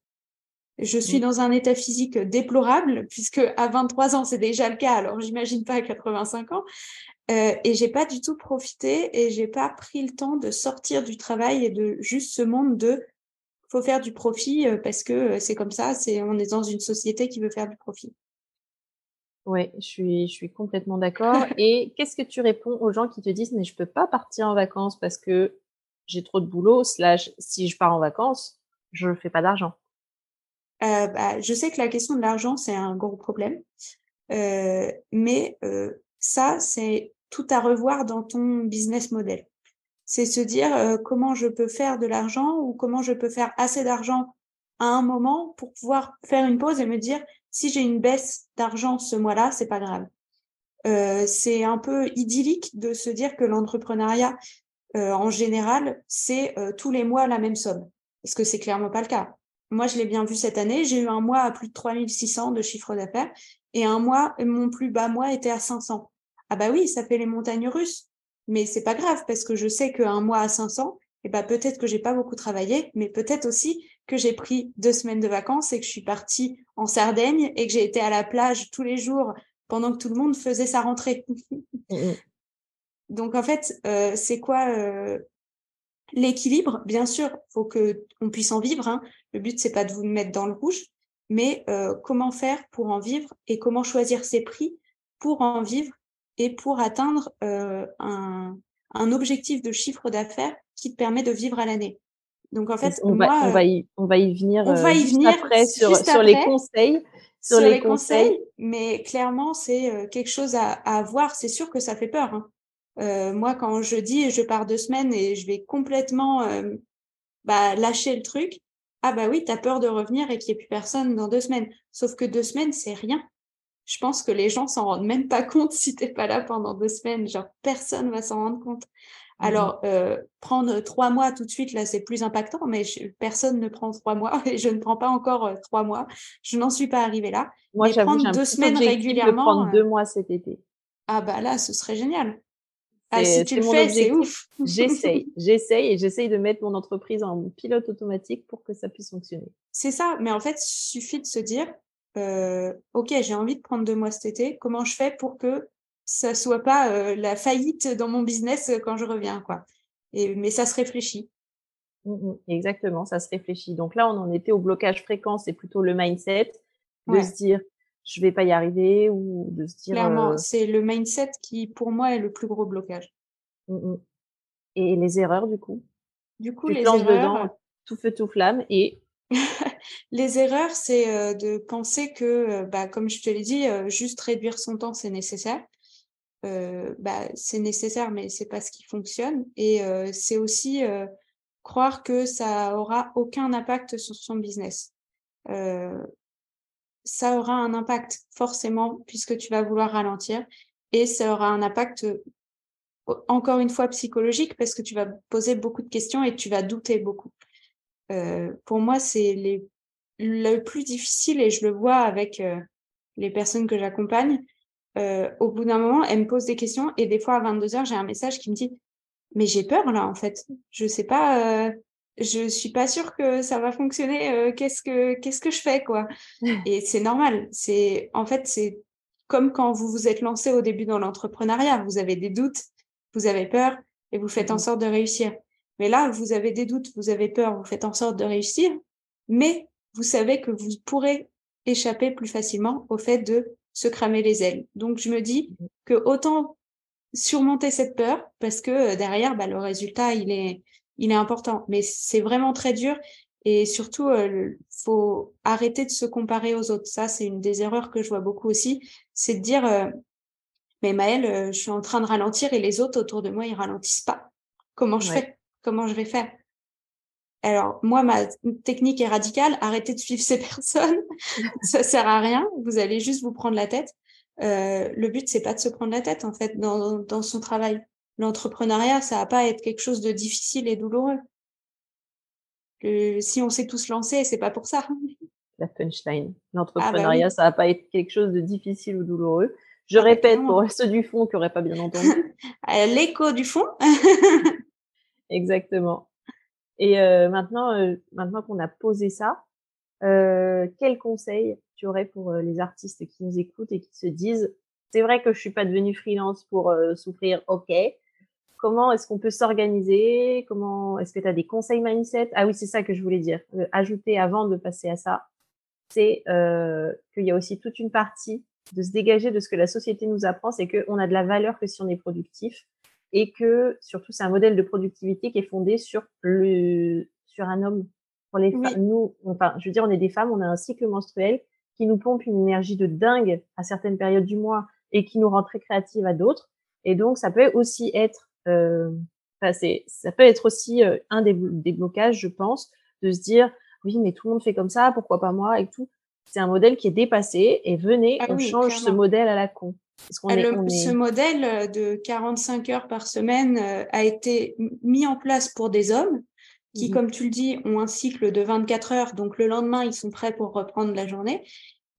je suis mmh. dans un état physique déplorable, puisque à 23 ans, c'est déjà le cas, alors j'imagine pas à 85 ans. Euh, et j'ai pas du tout profité et j'ai pas pris le temps de sortir du travail et de juste ce monde de faut faire du profit euh, parce que c'est comme ça, c'est on est dans une société qui veut faire du profit. Oui, je suis, je suis complètement d'accord. [LAUGHS] Et qu'est-ce que tu réponds aux gens qui te disent mais je peux pas partir en vacances parce que j'ai trop de boulot, slash si je pars en vacances, je ne fais pas d'argent? Euh, bah, je sais que la question de l'argent, c'est un gros problème. Euh, mais euh, ça, c'est tout à revoir dans ton business model. C'est se dire euh, comment je peux faire de l'argent ou comment je peux faire assez d'argent à un moment pour pouvoir faire une pause et me dire si j'ai une baisse d'argent ce mois-là, c'est pas grave. Euh, c'est un peu idyllique de se dire que l'entrepreneuriat, euh, en général, c'est tous les mois la même somme. Parce que c'est clairement pas le cas. Moi, je l'ai bien vu cette année. J'ai eu un mois à plus de 3600 de chiffre d'affaires et un mois, mon plus bas mois était à 500. Ah bah oui, ça fait les montagnes russes. Mais c'est pas grave parce que je sais qu'un mois à 500, eh ben peut-être que j'ai pas beaucoup travaillé, mais peut-être aussi que j'ai pris deux semaines de vacances et que je suis partie en Sardaigne et que j'ai été à la plage tous les jours pendant que tout le monde faisait sa rentrée. Mmh. [LAUGHS] Donc en fait, euh, c'est quoi euh, l'équilibre? Bien sûr, faut que on puisse en vivre. Hein. Le but c'est pas de vous mettre dans le rouge, mais euh, comment faire pour en vivre et comment choisir ses prix pour en vivre et pour atteindre un, un objectif de chiffre d'affaires qui te permet de vivre à l'année. Donc en fait, on, moi, va, on va y, on va y venir. On va y venir après sur, sur les conseils. Sur, les, conseils, mais clairement, c'est euh, quelque chose à, à voir. C'est sûr que ça fait peur. Hein. Euh, moi, quand je dis je pars deux semaines et je vais complètement euh, bah, lâcher le truc, ah bah oui, tu as peur de revenir et qu'il n'y ait plus personne dans deux semaines. Sauf que deux semaines, c'est rien. Je pense que les gens s'en rendent même pas compte si t'es pas là pendant deux semaines. Genre, personne va s'en rendre compte. Mmh Alors, euh, prendre trois mois tout de suite, là, c'est plus impactant, mais personne ne prend trois mois [LAUGHS] et je ne prends pas encore euh, trois mois. Je n'en suis pas arrivée là. Moi, mais prendre deux semaines régulièrement. De prendre deux euh mois cet été. Ah bah là, ce serait génial. Ah, si tu le fais, c'est ouf. j'essaye, [LAUGHS] j'essaye et j'essaye de mettre mon entreprise en pilote automatique pour que ça puisse fonctionner. C'est ça, mais en fait, il suffit de se dire, euh, ok, j'ai envie de prendre deux mois cet été. Comment je fais pour que ça soit pas euh, la faillite dans mon business euh, quand je reviens, quoi? Et, mais ça se réfléchit. Mmh, mmh. exactement, ça se réfléchit. Donc là, on en était au blocage fréquent, c'est plutôt le mindset de se dire je vais pas y arriver ou de se dire. Clairement, euh c'est le mindset qui, pour moi, est le plus gros blocage. Mmh, et les erreurs, du coup? Du coup, les erreurs. Dedans, tout feu tout flamme et. [LAUGHS] les erreurs, c'est de penser que, bah, comme je te l'ai dit, juste réduire son temps, c'est nécessaire. Euh, bah, c'est nécessaire, mais c'est pas ce qui fonctionne. Et euh, c'est aussi euh, croire que ça aura aucun impact sur son business. ça aura un impact forcément puisque tu vas vouloir ralentir et ça aura un impact encore une fois psychologique parce que tu vas poser beaucoup de questions et tu vas douter beaucoup. pour moi, c'est les... le plus difficile et je le vois avec les personnes que j'accompagne, euh, au bout d'un moment, elle me pose des questions et des fois à 22 heures, j'ai un message qui me dit mais j'ai peur là en fait. Je sais pas, euh, je suis pas sûre que ça va fonctionner. Euh, qu'est-ce que qu'est-ce que je fais quoi [LAUGHS] Et c'est normal. C'est en fait c'est comme quand vous vous êtes lancé au début dans l'entrepreneuriat. Vous avez des doutes, vous avez peur et vous faites en mmh sorte de réussir. Mais là, vous avez des doutes, vous avez peur, vous faites en sorte de réussir, mais vous savez que vous pourrez échapper plus facilement au fait de se cramer les ailes. Donc, je me dis mmh que autant surmonter cette peur parce que euh, derrière, bah, le résultat, il est, il est important. Mais c'est vraiment très dur. Et surtout, il euh, faut arrêter de se comparer aux autres. Ça, c'est une des erreurs que je vois beaucoup aussi. C'est de dire, euh, mais Maëlle, je suis en train de ralentir et les autres autour de moi, ils ralentissent pas. Comment je fais? Comment je vais faire? Alors, moi, ma technique est radicale. Arrêtez de suivre ces [LAUGHS] personnes. ça sert à rien. Vous allez juste vous prendre la tête. Euh, le but, c'est pas de se prendre la tête, en fait, dans, dans son travail. L'entrepreneuriat, ça va pas être quelque chose de difficile et douloureux. si on s'est tous lancés, c'est pas pour ça. [LAUGHS] La punchline. L'entrepreneuriat, ah bah ça va pas être quelque chose de difficile ou douloureux. Je ah bah répète pour ceux du fond qui n'auraient pas bien entendu. [LAUGHS] L'écho du fond. Exactement. Et euh, maintenant, euh, maintenant qu'on a posé ça, euh, quel conseil tu aurais pour les artistes qui nous écoutent et qui se disent c'est vrai que je suis pas devenue freelance pour souffrir, ok. Comment est-ce qu'on peut s'organiser? Comment est-ce que tu as des conseils mindset? Ah oui, c'est ça que je voulais dire. ajouter avant de passer à ça, c'est qu'il y a aussi toute une partie de se dégager de ce que la société nous apprend, c'est qu'on a de la valeur que si on est productif et que surtout c'est un modèle de productivité qui est fondé sur le sur un homme. Pour les femmes nous enfin je veux dire on est des femmes on a un cycle menstruel qui nous pompe une énergie de dingue à certaines périodes du mois et qui nous rend très créatives à d'autres. Et donc ça peut aussi être euh, enfin, c'est ça peut être aussi euh, un des, des blocages je pense de se dire oui mais tout le monde fait comme ça pourquoi pas moi et tout. C'est un modèle qui est dépassé et venez ah on change ce modèle à la con ce modèle euh, de 45 heures par semaine euh, a été mis en place pour des hommes qui, mmh comme tu le dis, ont un cycle de 24 heures, donc le lendemain, ils sont prêts pour reprendre la journée,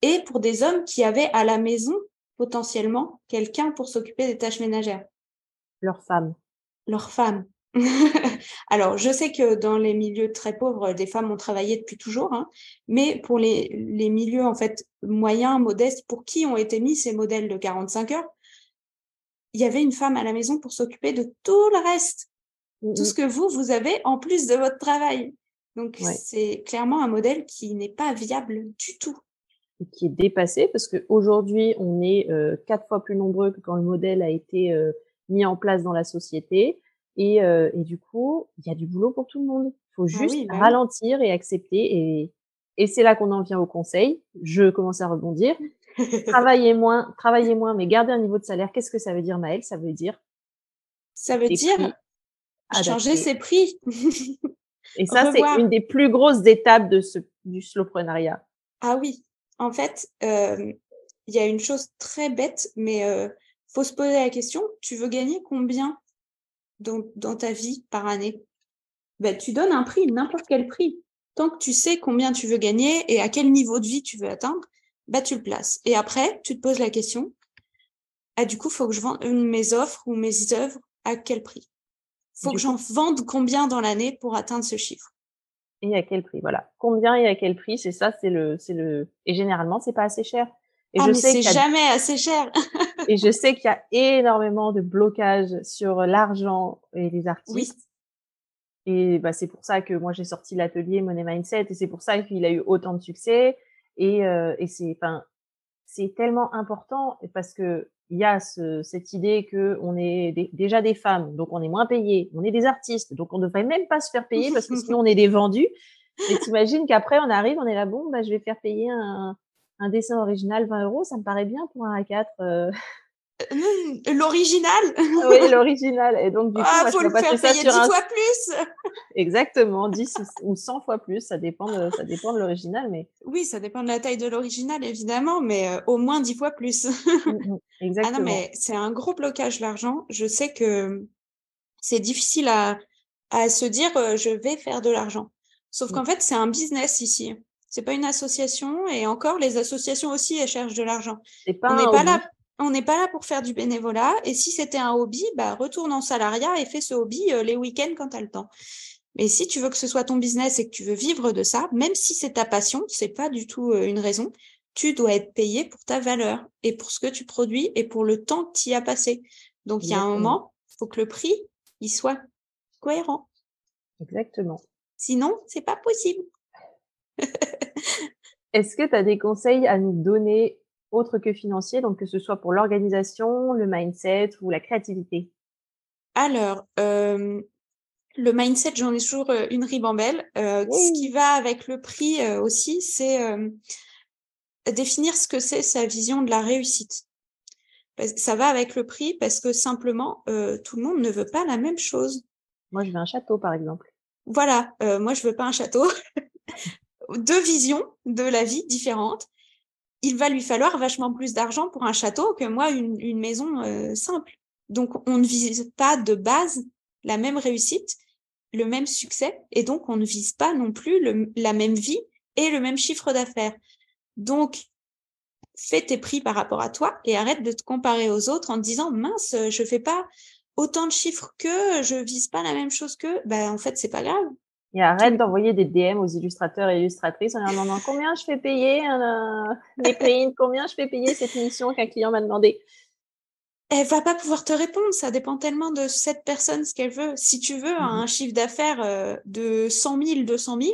et pour des hommes qui avaient à la maison potentiellement quelqu'un pour s'occuper des tâches ménagères. Leur femme. Leur femme. [LAUGHS] Alors, je sais que dans les milieux très pauvres, des femmes ont travaillé depuis toujours, hein, mais pour les, les, milieux en fait moyens, modestes, pour qui ont été mis ces modèles de 45 heures, il y avait une femme à la maison pour s'occuper de tout le reste, mmh tout ce que vous, vous avez en plus de votre travail. Donc, c'est clairement un modèle qui n'est pas viable du tout. Et qui est dépassé parce qu'aujourd'hui, on est euh, quatre fois plus nombreux que quand le modèle a été euh, mis en place dans la société. Et, euh, et du coup, il y a du boulot pour tout le monde. Il faut ah juste bah ralentir et accepter. Et, et c'est là qu'on en vient au conseil. Je commence à rebondir. [LAUGHS] travaillez moins, travaillez moins, mais gardez un niveau de salaire. Qu'est-ce que ça veut dire, Maëlle? Ça veut dire Ça veut dire changer ses prix. [LAUGHS] et ça, c'est une des plus grosses étapes de ce, du slowprenariat. Ah oui. En fait, euh, il y a une chose très bête, mais euh, faut se poser la question. Tu veux gagner combien? Dans, dans ta vie par année, ben, tu donnes un prix, n'importe quel prix. Tant que tu sais combien tu veux gagner et à quel niveau de vie tu veux atteindre, ben, tu le places. Et après, tu te poses la question, ah, du coup, faut que je vende mes offres ou mes œuvres à quel prix? Faut que j'en vende combien dans l'année pour atteindre ce chiffre? Et à quel prix Voilà. Combien et à quel prix C'est ça, c'est le, c'est le. Et généralement, c'est pas assez cher. Et ah, je sais c'est jamais assez cher. [LAUGHS] et je sais qu'il y a énormément de blocages sur l'argent et les artistes. Et bah, c'est pour ça que moi j'ai sorti l'atelier Money Mindset et c'est pour ça qu'il a eu autant de succès. Et, euh, et c'est, enfin, c'est tellement important parce que il y a ce, cette idée que on est déjà des femmes, donc on est moins payé. On est des artistes, donc on devrait même pas se faire payer parce que sinon on est des vendus. Et [LAUGHS] t'imagines qu'après on arrive, on est là, bon, bah, je vais faire payer un, un dessin original 20 euros, ça me paraît bien pour un A4. Euh. Mmh, l'original? Oui, l'original. Et donc, du coup, ah, faut le faire payer 10 fois plus Exactement, 10 ou 100 fois plus, ça dépend de, ça dépend de l'original. Mais... Oui, ça dépend de la taille de l'original, évidemment, mais euh, au moins 10 fois plus. Exactement. [LAUGHS] Ah non, mais c'est un gros blocage, l'argent. Je sais que c'est difficile à, à se dire, euh, je vais faire de l'argent. Sauf mmh. qu'en fait, c'est un business ici. C'est pas une association et encore les associations aussi elles cherchent de l'argent. On n'est pas là on n'est pas là pour faire du bénévolat. Et si c'était un hobby, bah, retourne en salariat et fais ce hobby les week-ends quand tu as le temps. Mais si tu veux que ce soit ton business et que tu veux vivre de ça, même si c'est ta passion, c'est pas du tout une raison, tu dois être payé pour ta valeur et pour ce que tu produis et pour le temps que tu y as passé. Donc, il y a un moment, il faut que le prix, il soit cohérent. Exactement. Sinon, c'est pas possible. [LAUGHS] Est-ce que tu as des conseils à nous donner autres que financiers, donc que ce soit pour l'organisation, le mindset ou la créativité? Alors, euh, le mindset, j'en ai toujours une ribambelle. Euh, Ce qui va avec le prix euh, aussi, c'est définir ce que c'est sa vision de la réussite. Ça va avec le prix parce que simplement, tout le monde ne veut pas la même chose. Moi, je veux un château, par exemple. Voilà, moi, je veux pas un château. [LAUGHS] Deux visions de la vie différentes. Il va lui falloir vachement plus d'argent pour un château que moi, une, maison simple. Donc, on ne vise pas de base la même réussite le même succès et donc on ne vise pas non plus la même vie et le même chiffre d'affaires. Donc, fais tes prix par rapport à toi et arrête de te comparer aux autres en te disant mince, je fais pas autant de chiffres que je vise pas la même chose que ben en fait c'est pas grave. Et arrête d'envoyer des DM aux illustrateurs et illustratrices en leur demandant combien je fais payer les prix, combien je fais payer cette mission qu'un client m'a demandé elle va pas pouvoir te répondre. Ça dépend tellement de cette personne, ce qu'elle veut. Si tu veux un mmh chiffre d'affaires euh, de 100 000, 200 000,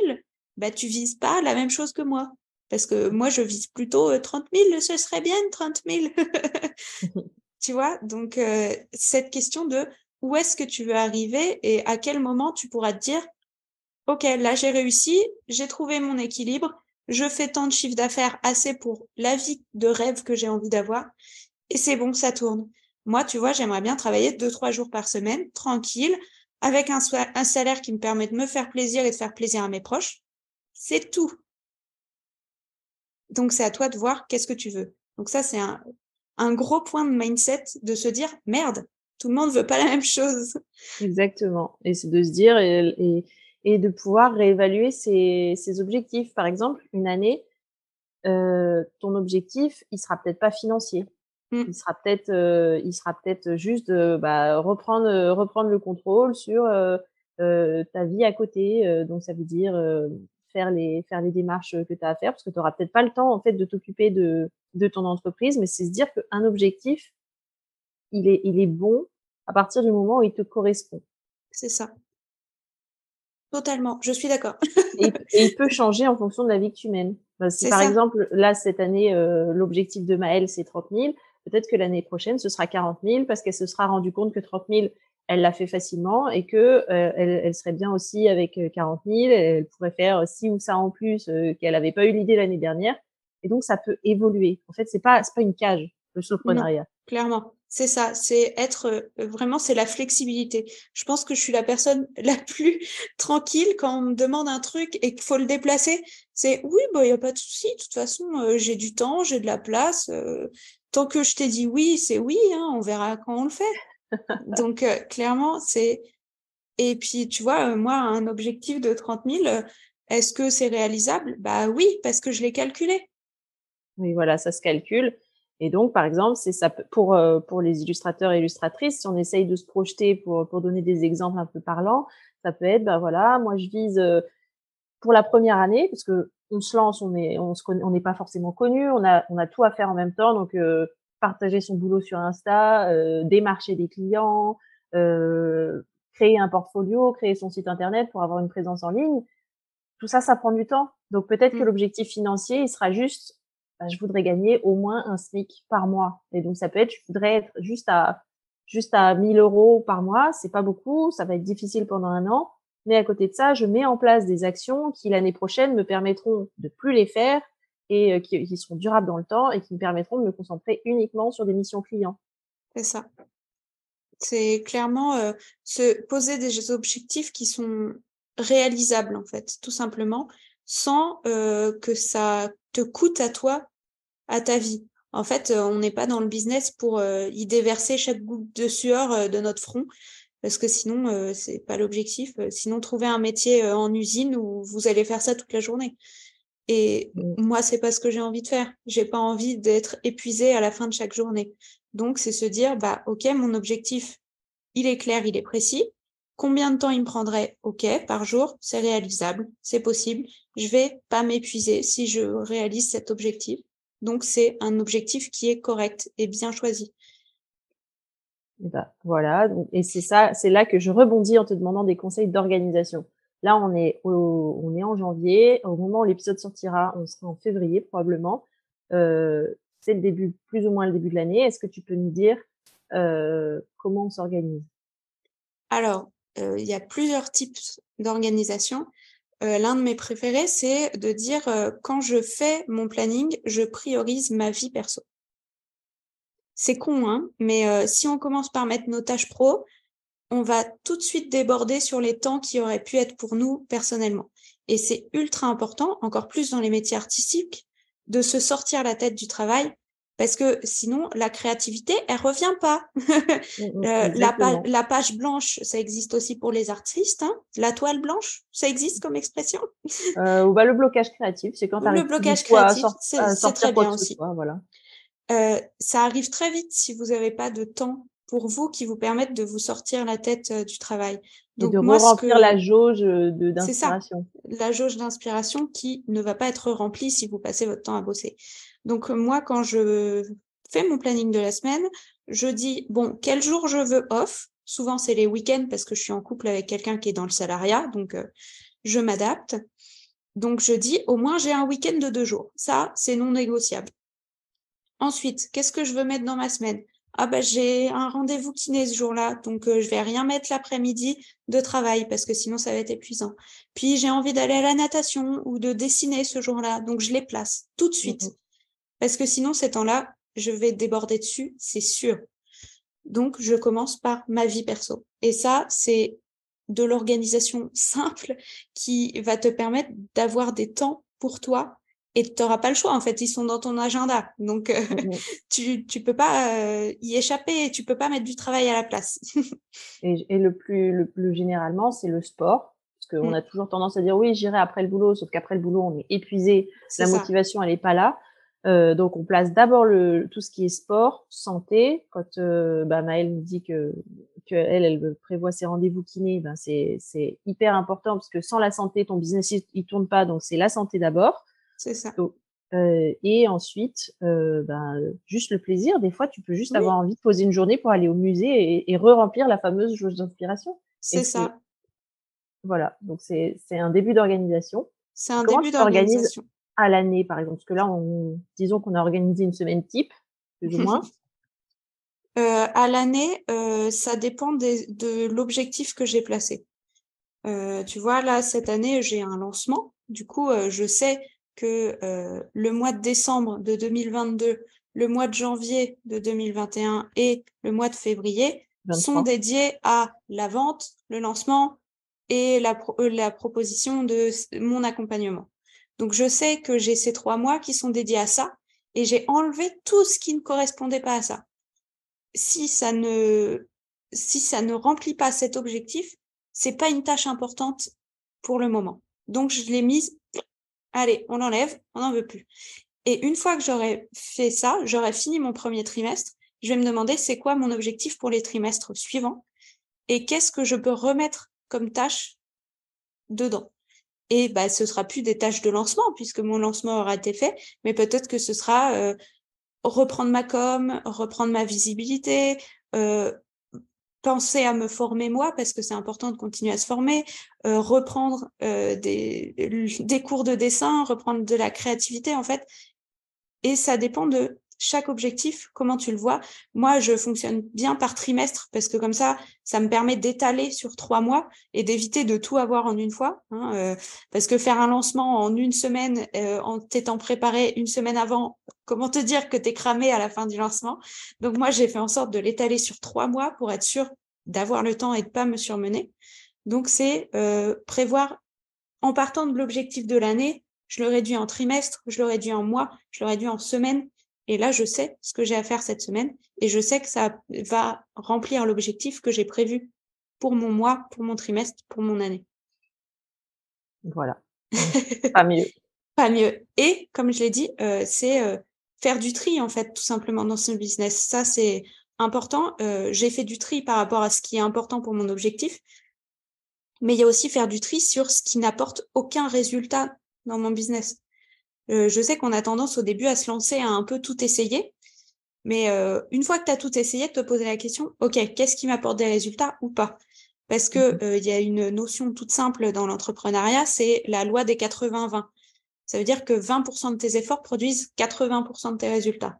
bah, tu vises pas la même chose que moi. Parce que moi, je vise plutôt 30 euh, 000, ce serait bien 30 000. [LAUGHS] tu vois? Donc, euh, cette question de où est-ce que tu veux arriver et à quel moment tu pourras te dire, OK, là, j'ai réussi, j'ai trouvé mon équilibre, je fais tant de chiffre d'affaires assez pour la vie de rêve que j'ai envie d'avoir et c'est bon, ça tourne. Moi, tu vois, j'aimerais bien travailler deux, trois jours par semaine, tranquille, avec un, salaire qui me permet de me faire plaisir et de faire plaisir à mes proches. C'est tout. Donc, c'est à toi de voir qu'est-ce que tu veux. Donc, ça, c'est un, gros point de mindset de se dire, merde, tout le monde veut pas la même chose. Exactement. Et c'est de se dire et, de pouvoir réévaluer ses, ses, objectifs. Par exemple, une année, euh, ton objectif, il sera peut-être pas financier. Mmh. Il sera peut-être, euh, il sera peut-être juste de bah, reprendre, euh, reprendre le contrôle sur euh, ta vie à côté. donc ça veut dire faire les faire les démarches que tu as à faire parce que tu n'auras peut-être pas le temps en fait de t'occuper de de ton entreprise, mais c'est se dire qu'un objectif, il est il est bon à partir du moment où il te correspond. C'est ça. Totalement, je suis d'accord. [LAUGHS] et, il peut changer en fonction de la vie que tu mènes. Si par exemple, là, cette année, l'objectif de Maëlle, c'est 30 000, Peut-être que l'année prochaine, ce sera 40 000 parce qu'elle se sera rendue compte que 30 000, elle l'a fait facilement et que euh, elle, elle, serait bien aussi avec 40 euh, 000. Elle pourrait faire ci ou ça en plus euh, qu'elle n'avait pas eu l'idée l'année dernière. Et donc, ça peut évoluer. En fait, c'est pas pas une cage le soloprenariat. Clairement, c'est ça. C'est être vraiment, c'est la flexibilité. Je pense que je suis la personne [LAUGHS] la plus tranquille quand on me demande un truc et qu'il faut le déplacer. C'est oui, bah il y a pas de souci. De toute façon, j'ai du temps, j'ai de la place tant que je t'ai dit oui, c'est oui, hein, on verra quand on le fait. [LAUGHS] Donc, euh, clairement, c'est. Et puis, tu vois, euh, moi, un objectif de 30 000, euh, est-ce que c'est réalisable? Bah oui, parce que je l'ai calculé. Oui, voilà, ça se calcule. Et donc, par exemple, c'est ça pour pour les illustrateurs et illustratrices, si on essaye de se projeter pour pour donner des exemples un peu parlants, ça peut être, ben voilà, moi je vise pour la première année, parce que on se lance, on est, on se on n'est pas forcément connu, on a, on a tout à faire en même temps, donc euh, partager son boulot sur Insta, euh, démarcher des clients, euh, créer un portfolio, créer son site internet pour avoir une présence en ligne, tout ça, ça prend du temps. Donc peut-être que mmh. l'objectif financier, il sera juste, bah, je voudrais gagner au moins un SMIC par mois. Et donc ça peut être, je voudrais être juste à juste à 1000 euros par mois, c'est pas beaucoup, ça va être difficile pendant un an. Mais à côté de ça, je mets en place des actions qui l'année prochaine me permettront de plus les faire et euh, qui, qui, seront durables dans le temps et qui me permettront de me concentrer uniquement sur des missions clients. C'est ça. C'est clairement euh, se poser des objectifs qui sont réalisables en fait, tout simplement, sans euh, que ça te coûte à toi, à ta vie. En fait, on n'est pas dans le business pour y déverser chaque goutte de sueur de notre front parce que sinon euh, c'est pas l'objectif. Sinon trouver un métier euh, en usine où vous allez faire ça toute la journée. Et mmh. moi, c'est pas ce que j'ai envie de faire. J'ai pas envie d'être épuisée à la fin de chaque journée. Donc, c'est se dire, bah, OK, mon objectif, il est clair, il est précis. Combien de temps il me prendrait? OK par jour C'est réalisable, c'est possible. Je vais pas m'épuiser si je réalise cet objectif. Donc, c'est un objectif qui est correct et bien choisi. Bah, voilà, et c'est ça, c'est là que je rebondis en te demandant des conseils d'organisation. Là, on est, on est en janvier. Au moment où l'épisode sortira, on sera en février probablement. Euh, c'est le début, plus ou moins le début de l'année. Est-ce que tu peux nous dire euh, comment on s'organise? Alors, euh, il y a plusieurs types d'organisation. L'un de mes préférés, c'est de dire quand je fais mon planning, je priorise ma vie perso. C'est con, hein, mais si on commence par mettre nos tâches pro, on va tout de suite déborder sur les temps qui auraient pu être pour nous personnellement. Et c'est ultra important, encore plus dans les métiers artistiques, de se sortir la tête du travail parce que sinon la créativité elle revient pas. Mmh, [LAUGHS] mmh, euh, la, page blanche ça existe aussi pour les artistes. Hein. La toile blanche ça existe comme expression? Euh, ou bah, le blocage créatif c'est quand le blocage créatif c'est très bien aussi. voilà. Euh, ça arrive très vite si vous n'avez pas de temps pour vous qui vous permettent de vous sortir la tête euh, du travail. Donc, de moi, remplir la jauge euh, d'inspiration. La jauge d'inspiration qui ne va pas être remplie si vous passez votre temps à bosser. Donc moi, quand je fais mon planning de la semaine, je dis, bon, quel jour je veux off? Souvent, c'est les week-ends parce que je suis en couple avec quelqu'un qui est dans le salariat, donc euh, je m'adapte. Donc je dis, au moins, j'ai un week-end de deux jours. Ça, c'est non négociable. Ensuite, qu'est-ce que je veux mettre dans ma semaine? Ah bah j'ai un rendez-vous kiné ce jour-là, donc euh, je vais rien mettre l'après-midi de travail parce que sinon ça va être épuisant. Puis j'ai envie d'aller à la natation ou de dessiner ce jour-là, donc je les place tout de suite. Mmh parce que sinon ces temps-là, je vais déborder dessus, c'est sûr. Donc je commence par ma vie perso. Et ça, c'est de l'organisation [LAUGHS] simple qui va te permettre d'avoir des temps pour toi et tu n'auras pas le choix en fait. Ils sont dans ton agenda. Donc euh, mmh [LAUGHS] tu tu peux pas euh, y échapper tu peux pas mettre du travail à la place. [LAUGHS] Et, et, le plus le plus généralement c'est le sport. Parce qu'on mmh. a toujours tendance à dire oui j'irai après le boulot sauf qu'après le boulot on est épuisé la motivation elle est pas là euh, donc on place d'abord le tout ce qui est sport santé quand euh, bah, Maëlle nous dit que que elle elle prévoit ses rendez-vous kiné ben c'est c'est hyper important parce que sans la santé ton business il, il tourne pas donc c'est la santé d'abord c'est ça. Euh, et ensuite, euh, ben, juste le plaisir. Des fois, tu peux juste avoir envie de poser une journée pour aller au musée et, et re-remplir la fameuse jauge d'inspiration. C'est ça. Voilà. Donc, c'est un début d'organisation. C'est un début d'organisation. À l'année, par exemple. Parce que là, on, disons qu'on a organisé une semaine type, plus ou [LAUGHS] moins. euh, à l'année, euh, ça dépend des, de l'objectif que j'ai placé. Euh, tu vois, là, cette année, j'ai un lancement. Du coup, je sais que le mois de décembre de 2022, le mois de janvier de 2021 et le mois de février sont dédiés à la vente, le lancement et la, la proposition de mon accompagnement. Donc je sais que j'ai ces trois mois qui sont dédiés à ça et j'ai enlevé tout ce qui ne correspondait pas à ça. Si ça ne remplit pas cet objectif, c'est pas une tâche importante pour le moment. Donc je l'ai mise allez, on l'enlève, on n'en veut plus. Et une fois que j'aurai fait ça, j'aurai fini mon premier trimestre, je vais me demander c'est quoi mon objectif pour les trimestres suivants et qu'est-ce que je peux remettre comme tâche dedans. Et bah, ce sera plus des tâches de lancement puisque mon lancement aura été fait, mais peut-être que ce sera euh, reprendre ma com, reprendre ma visibilité, euh, penser à me former moi parce que c'est important de continuer à se former, euh, reprendre des cours de dessin, reprendre de la créativité en fait. Et ça dépend de chaque objectif, comment tu le vois. Moi, je fonctionne bien par trimestre parce que comme ça, ça me permet d'étaler sur trois mois et d'éviter de tout avoir en une fois. Hein, euh, parce que faire un lancement en une semaine, euh, en t'étant préparé une semaine avant, comment te dire que tu es cramé à la fin du lancement? Donc moi, j'ai fait en sorte de l'étaler sur trois mois pour être sûr d'avoir le temps et de pas me surmener. Donc c'est euh, prévoir en partant de l'objectif de l'année, je le réduis en trimestre, je le réduis en mois, je le réduis en semaine et là, je sais ce que j'ai à faire cette semaine et je sais que ça va remplir l'objectif que j'ai prévu pour mon mois, pour mon trimestre, pour mon année. Voilà. [LAUGHS] Pas mieux. Pas mieux. Et comme je l'ai dit, euh, c'est euh, faire du tri en fait, tout simplement dans ce business. Ça, c'est important. Euh, j'ai fait du tri par rapport à ce qui est important pour mon objectif, mais il y a aussi faire du tri sur ce qui n'apporte aucun résultat dans mon business. Je sais qu'on a tendance au début à se lancer à un peu tout essayer, mais une fois que tu as tout essayé, de te poser la question, OK, qu'est-ce qui m'apporte des résultats ou pas? Parce que mmh il y a une notion toute simple dans l'entrepreneuriat, c'est la loi des 80-20. Ça veut dire que 20% de tes efforts produisent 80% de tes résultats.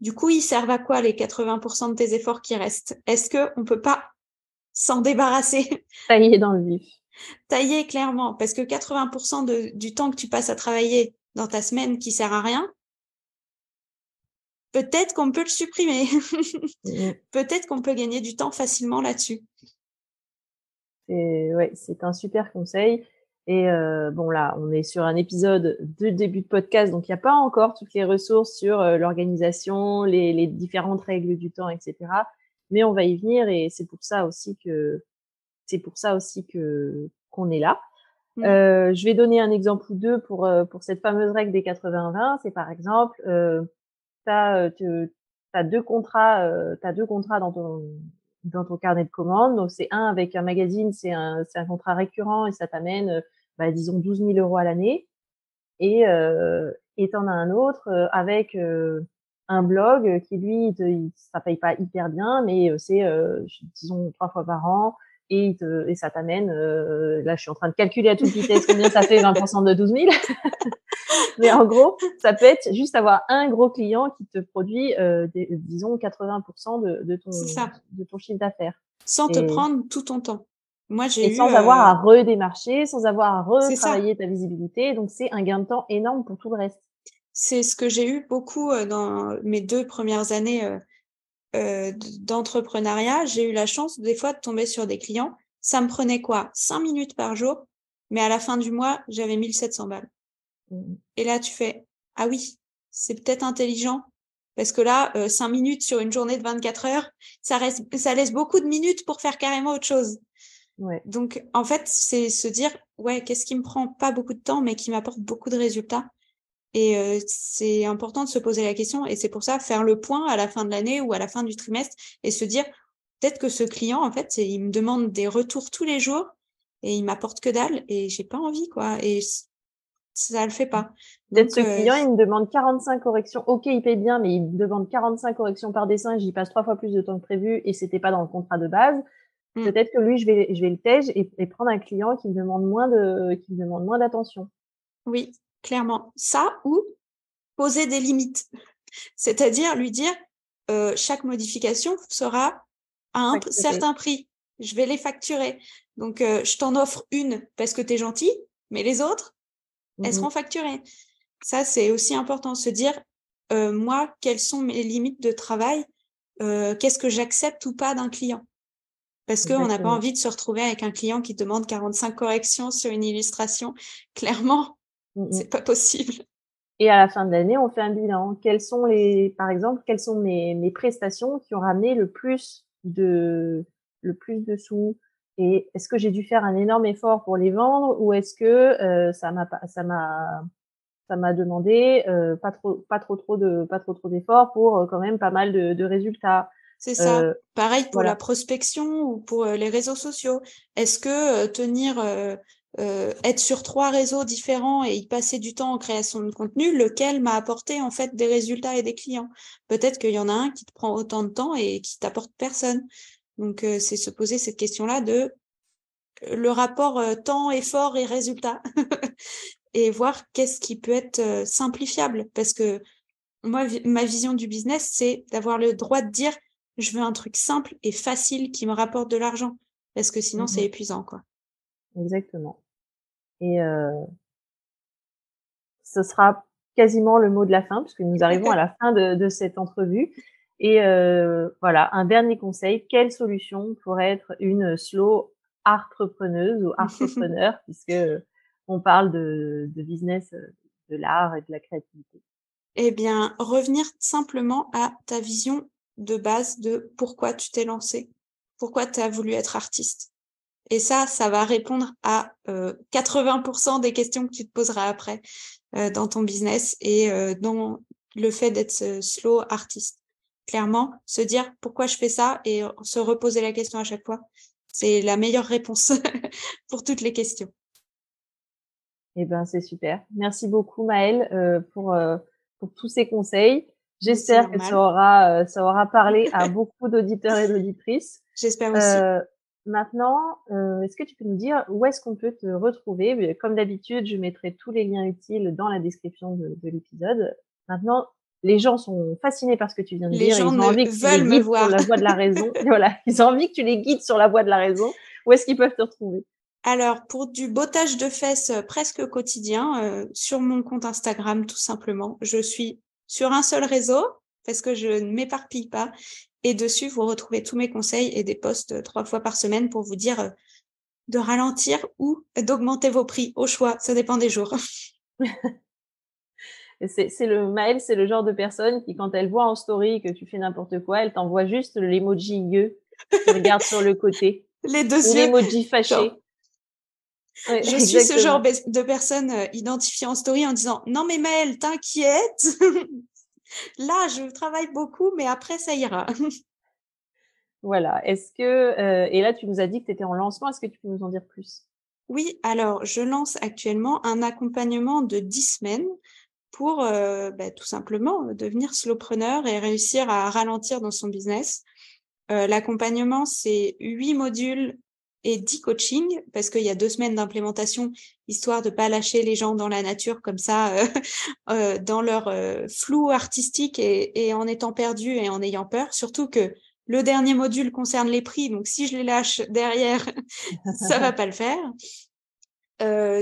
Du coup, ils servent à quoi les 80% de tes efforts qui restent? Est-ce qu'on ne peut pas s'en débarrasser? [LAUGHS] Tailler dans le vif. Tailler clairement, parce que 80% de, du temps que tu passes à travailler dans ta semaine qui sert à rien, peut-être qu'on peut le supprimer. Mmh. [LAUGHS] peut-être qu'on peut gagner du temps facilement là-dessus. C'est ouais, un super conseil. Et euh, bon, là, on est sur un épisode de début de podcast, donc il n'y a pas encore toutes les ressources sur euh, l'organisation, les, les, différentes règles du temps, etc. Mais on va y venir et c'est pour ça aussi que c'est pour ça aussi que qu'on est là. Mmh. Euh, je vais donner un exemple ou deux pour euh, pour cette fameuse règle des 80-20. C'est par exemple, euh, tu as, as, deux contrats, as deux contrats dans ton dans ton carnet de commandes. Donc c'est un avec un magazine, c'est un un contrat récurrent et ça t'amène bah, disons 12 000 euros à l'année. Et euh, et t'en as un autre euh, avec euh, un blog qui lui, te, ça paye pas hyper bien, mais euh, c'est disons trois fois par an et, te, et ça t'amène. là, je suis en train de calculer à toute vitesse combien ça fait 20% de 12 000. [LAUGHS] mais en gros, ça peut être juste avoir un gros client qui te produit, disons 80% de, de ton de ton chiffre d'affaires. Sans te prendre tout ton temps. Moi, j'ai sans avoir à euh, redémarcher, sans avoir à retravailler ta visibilité. Donc, c'est un gain de temps énorme pour tout le reste. C'est ce que j'ai eu beaucoup euh, dans mes deux premières années euh, d'entrepreneuriat. J'ai eu la chance des fois de tomber sur des clients. Ça me prenait quoi? Cinq minutes par jour, mais à la fin du mois, j'avais 1700 balles. Mmh. Et là, tu fais ah oui, c'est peut-être intelligent parce que là, cinq minutes sur une journée de 24 heures, ça, reste, ça laisse beaucoup de minutes pour faire carrément autre chose. Donc, en fait, c'est se dire, ouais, qu'est-ce qui me prend pas beaucoup de temps, mais qui m'apporte beaucoup de résultats? Et euh, c'est important de se poser la question. Et c'est pour ça, faire le point à la fin de l'année ou à la fin du trimestre et se dire, peut-être que ce client, en fait, il me demande des retours tous les jours et il m'apporte que dalle et j'ai pas envie, quoi. Et ça le fait pas. Peut-être ce euh, client, il me demande 45 corrections. Ok, il paye bien, mais il me demande 45 corrections par dessin. J'y passe trois fois plus de temps que prévu et c'était pas dans le contrat de base. Mmh. Peut-être que lui, je vais, je vais le tège et, prendre un client qui me demande moins de, qui me demande moins d'attention. Oui, clairement. Ça ou poser des limites. [LAUGHS] C'est-à-dire lui dire, euh, chaque modification sera à un certain prix. Je vais les facturer. Donc, euh, je t'en offre une parce que tu es gentil, mais les autres, elles mmh seront facturées. Ça, c'est aussi important de se dire, euh, moi, quelles sont mes limites de travail Qu'est-ce que j'accepte ou pas d'un client? Parce qu'on n'a pas envie de se retrouver avec un client qui demande 45 corrections sur une illustration. [LAUGHS] Clairement, mmh, c'est pas possible. Et à la fin de l'année, on fait un bilan. Quelles sont les, par exemple, quelles sont mes, mes prestations qui ont ramené le plus de, le plus de sous? Et est-ce que j'ai dû faire un énorme effort pour les vendre ou est-ce que euh, ça m'a ça m'a ça m'a demandé euh, pas trop pas trop trop de pas trop trop d'efforts pour euh, quand même pas mal de, de résultats? C'est ça. Euh, Pareil pour la prospection ou pour les réseaux sociaux. Est-ce que euh, être sur trois réseaux différents et y passer du temps en création de contenu, lequel m'a apporté en fait des résultats et des clients Peut-être qu'il y en a un qui te prend autant de temps et qui t'apporte personne. Donc c'est se poser cette question-là de le rapport temps, effort et résultat [LAUGHS] et voir qu'est-ce qui peut être simplifiable parce que moi, ma vision du business, c'est d'avoir le droit de dire je veux un truc simple et facile qui me rapporte de l'argent. Parce que sinon, c'est mmh épuisant, quoi. Exactement. Et euh, ce sera quasiment le mot de la fin, puisque nous arrivons à la fin de, cette entrevue. Et euh, voilà, un dernier conseil. Quelle solution pourrait être une slow entrepreneuse ou entrepreneur, [LAUGHS] puisque on parle de, de business, de l'art et de la créativité? Eh bien, revenir simplement à ta vision de base de pourquoi tu t'es lancé, pourquoi tu as voulu être artiste. Et ça, ça va répondre à 80% euh, des questions que tu te poseras après. dans ton business et dans le fait d'être slow artiste. Clairement, se dire pourquoi je fais ça et se reposer la question à chaque fois, c'est la meilleure réponse [LAUGHS] pour toutes les questions. Eh ben, c'est super. Merci beaucoup, Maëlle, euh, pour, euh, pour tous ces conseils. J'espère que ça aura, euh, ça aura parlé à [LAUGHS] beaucoup d'auditeurs et d'auditrices. J'espère aussi. Maintenant, est-ce que tu peux nous dire où est-ce qu'on peut te retrouver? Comme d'habitude, je mettrai tous les liens utiles dans la description de, de l'épisode. Maintenant, les gens sont fascinés par ce que tu viens de les dire. Gens ils ont envie que tu les guides sur la voie de la raison. [LAUGHS] voilà, ils ont envie que tu les guides sur la voie de la raison. Où est-ce qu'ils peuvent te retrouver? Alors, pour du bottage de fesses euh, presque quotidien, euh, sur mon compte Instagram, tout simplement. Je suis sur un seul réseau parce que je ne m'éparpille pas. Et dessus, vous retrouvez tous mes conseils et des posts euh, trois fois par semaine pour vous dire de ralentir ou d'augmenter vos prix au choix. Ça dépend des jours. [LAUGHS] c'est le Maël, c'est le genre de personne qui, quand elle voit en story que tu fais n'importe quoi, elle t'envoie juste l'emoji yeux qui regarde sur le côté. [LAUGHS] Les deux ou L'emoji fâché je [LAUGHS] suis ce genre de personne euh, identifiée en story en disant non mais Maëlle, t'inquiète, là je travaille beaucoup, mais après ça ira. [LAUGHS] voilà. Est-ce que euh, et là tu nous as dit que tu étais en lancement, est-ce que tu peux nous en dire plus? Oui, alors je lance actuellement un accompagnement de 10 semaines pour euh, bah, tout simplement devenir slowpreneur et réussir à ralentir dans son business. L'accompagnement, c'est huit modules et 10 coachings parce qu'il y a deux semaines d'implémentation, histoire de pas lâcher les gens dans la nature comme ça, euh, [LAUGHS] euh, dans leur euh, flou artistique et, en étant perdu et en ayant peur. Surtout que le dernier module concerne les prix, donc si je les lâche derrière, [LAUGHS] ça va pas le faire.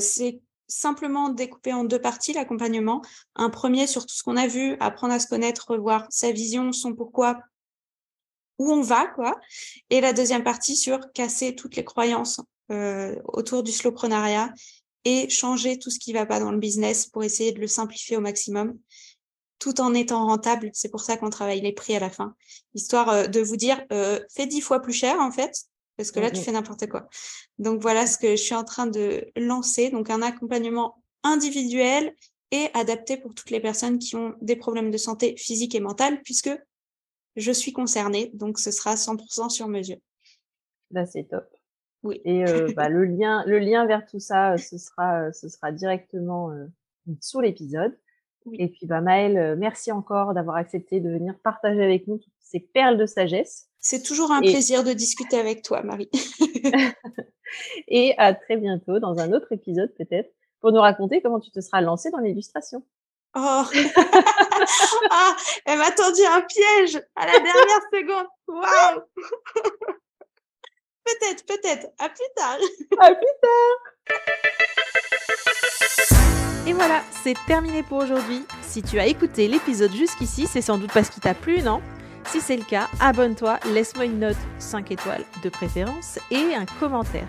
C'est simplement découpé en deux parties l'accompagnement. Un premier sur tout ce qu'on a vu, apprendre à se connaître, revoir sa vision, son pourquoi où on va, quoi. Et la deuxième partie sur casser toutes les croyances euh, autour du slowprenariat et changer tout ce qui va pas dans le business pour essayer de le simplifier au maximum, tout en étant rentable. C'est pour ça qu'on travaille les prix à la fin, histoire euh, de vous dire, euh, fais dix fois plus cher en fait, parce que là tu fais n'importe quoi. Donc voilà ce que je suis en train de lancer, donc un accompagnement individuel et adapté pour toutes les personnes qui ont des problèmes de santé physique et mentale, puisque je suis concernée, donc ce sera 100% sur mesure. Là, c'est top. Oui. Et euh, [LAUGHS] bah, le lien, le lien vers tout ça, euh, ce sera, euh, ce sera directement sous l'épisode. Et puis, bah, Maëlle, merci encore d'avoir accepté de venir partager avec nous toutes ces perles de sagesse. C'est toujours un plaisir de discuter avec toi, Marie. [LAUGHS] Et à très bientôt dans un autre épisode peut-être pour nous raconter comment tu te seras lancée dans l'illustration. Oh [LAUGHS] Ah, [LAUGHS] elle m'a tendu un piège à la dernière seconde. Waouh [LAUGHS] Peut-être, peut-être. À plus tard. [LAUGHS] À plus tard. Et voilà, c'est terminé pour aujourd'hui. Si tu as écouté l'épisode jusqu'ici, c'est sans doute parce qu'il t'a plu, non? Si c'est le cas, abonne-toi, laisse-moi une note 5 étoiles de préférence et un commentaire.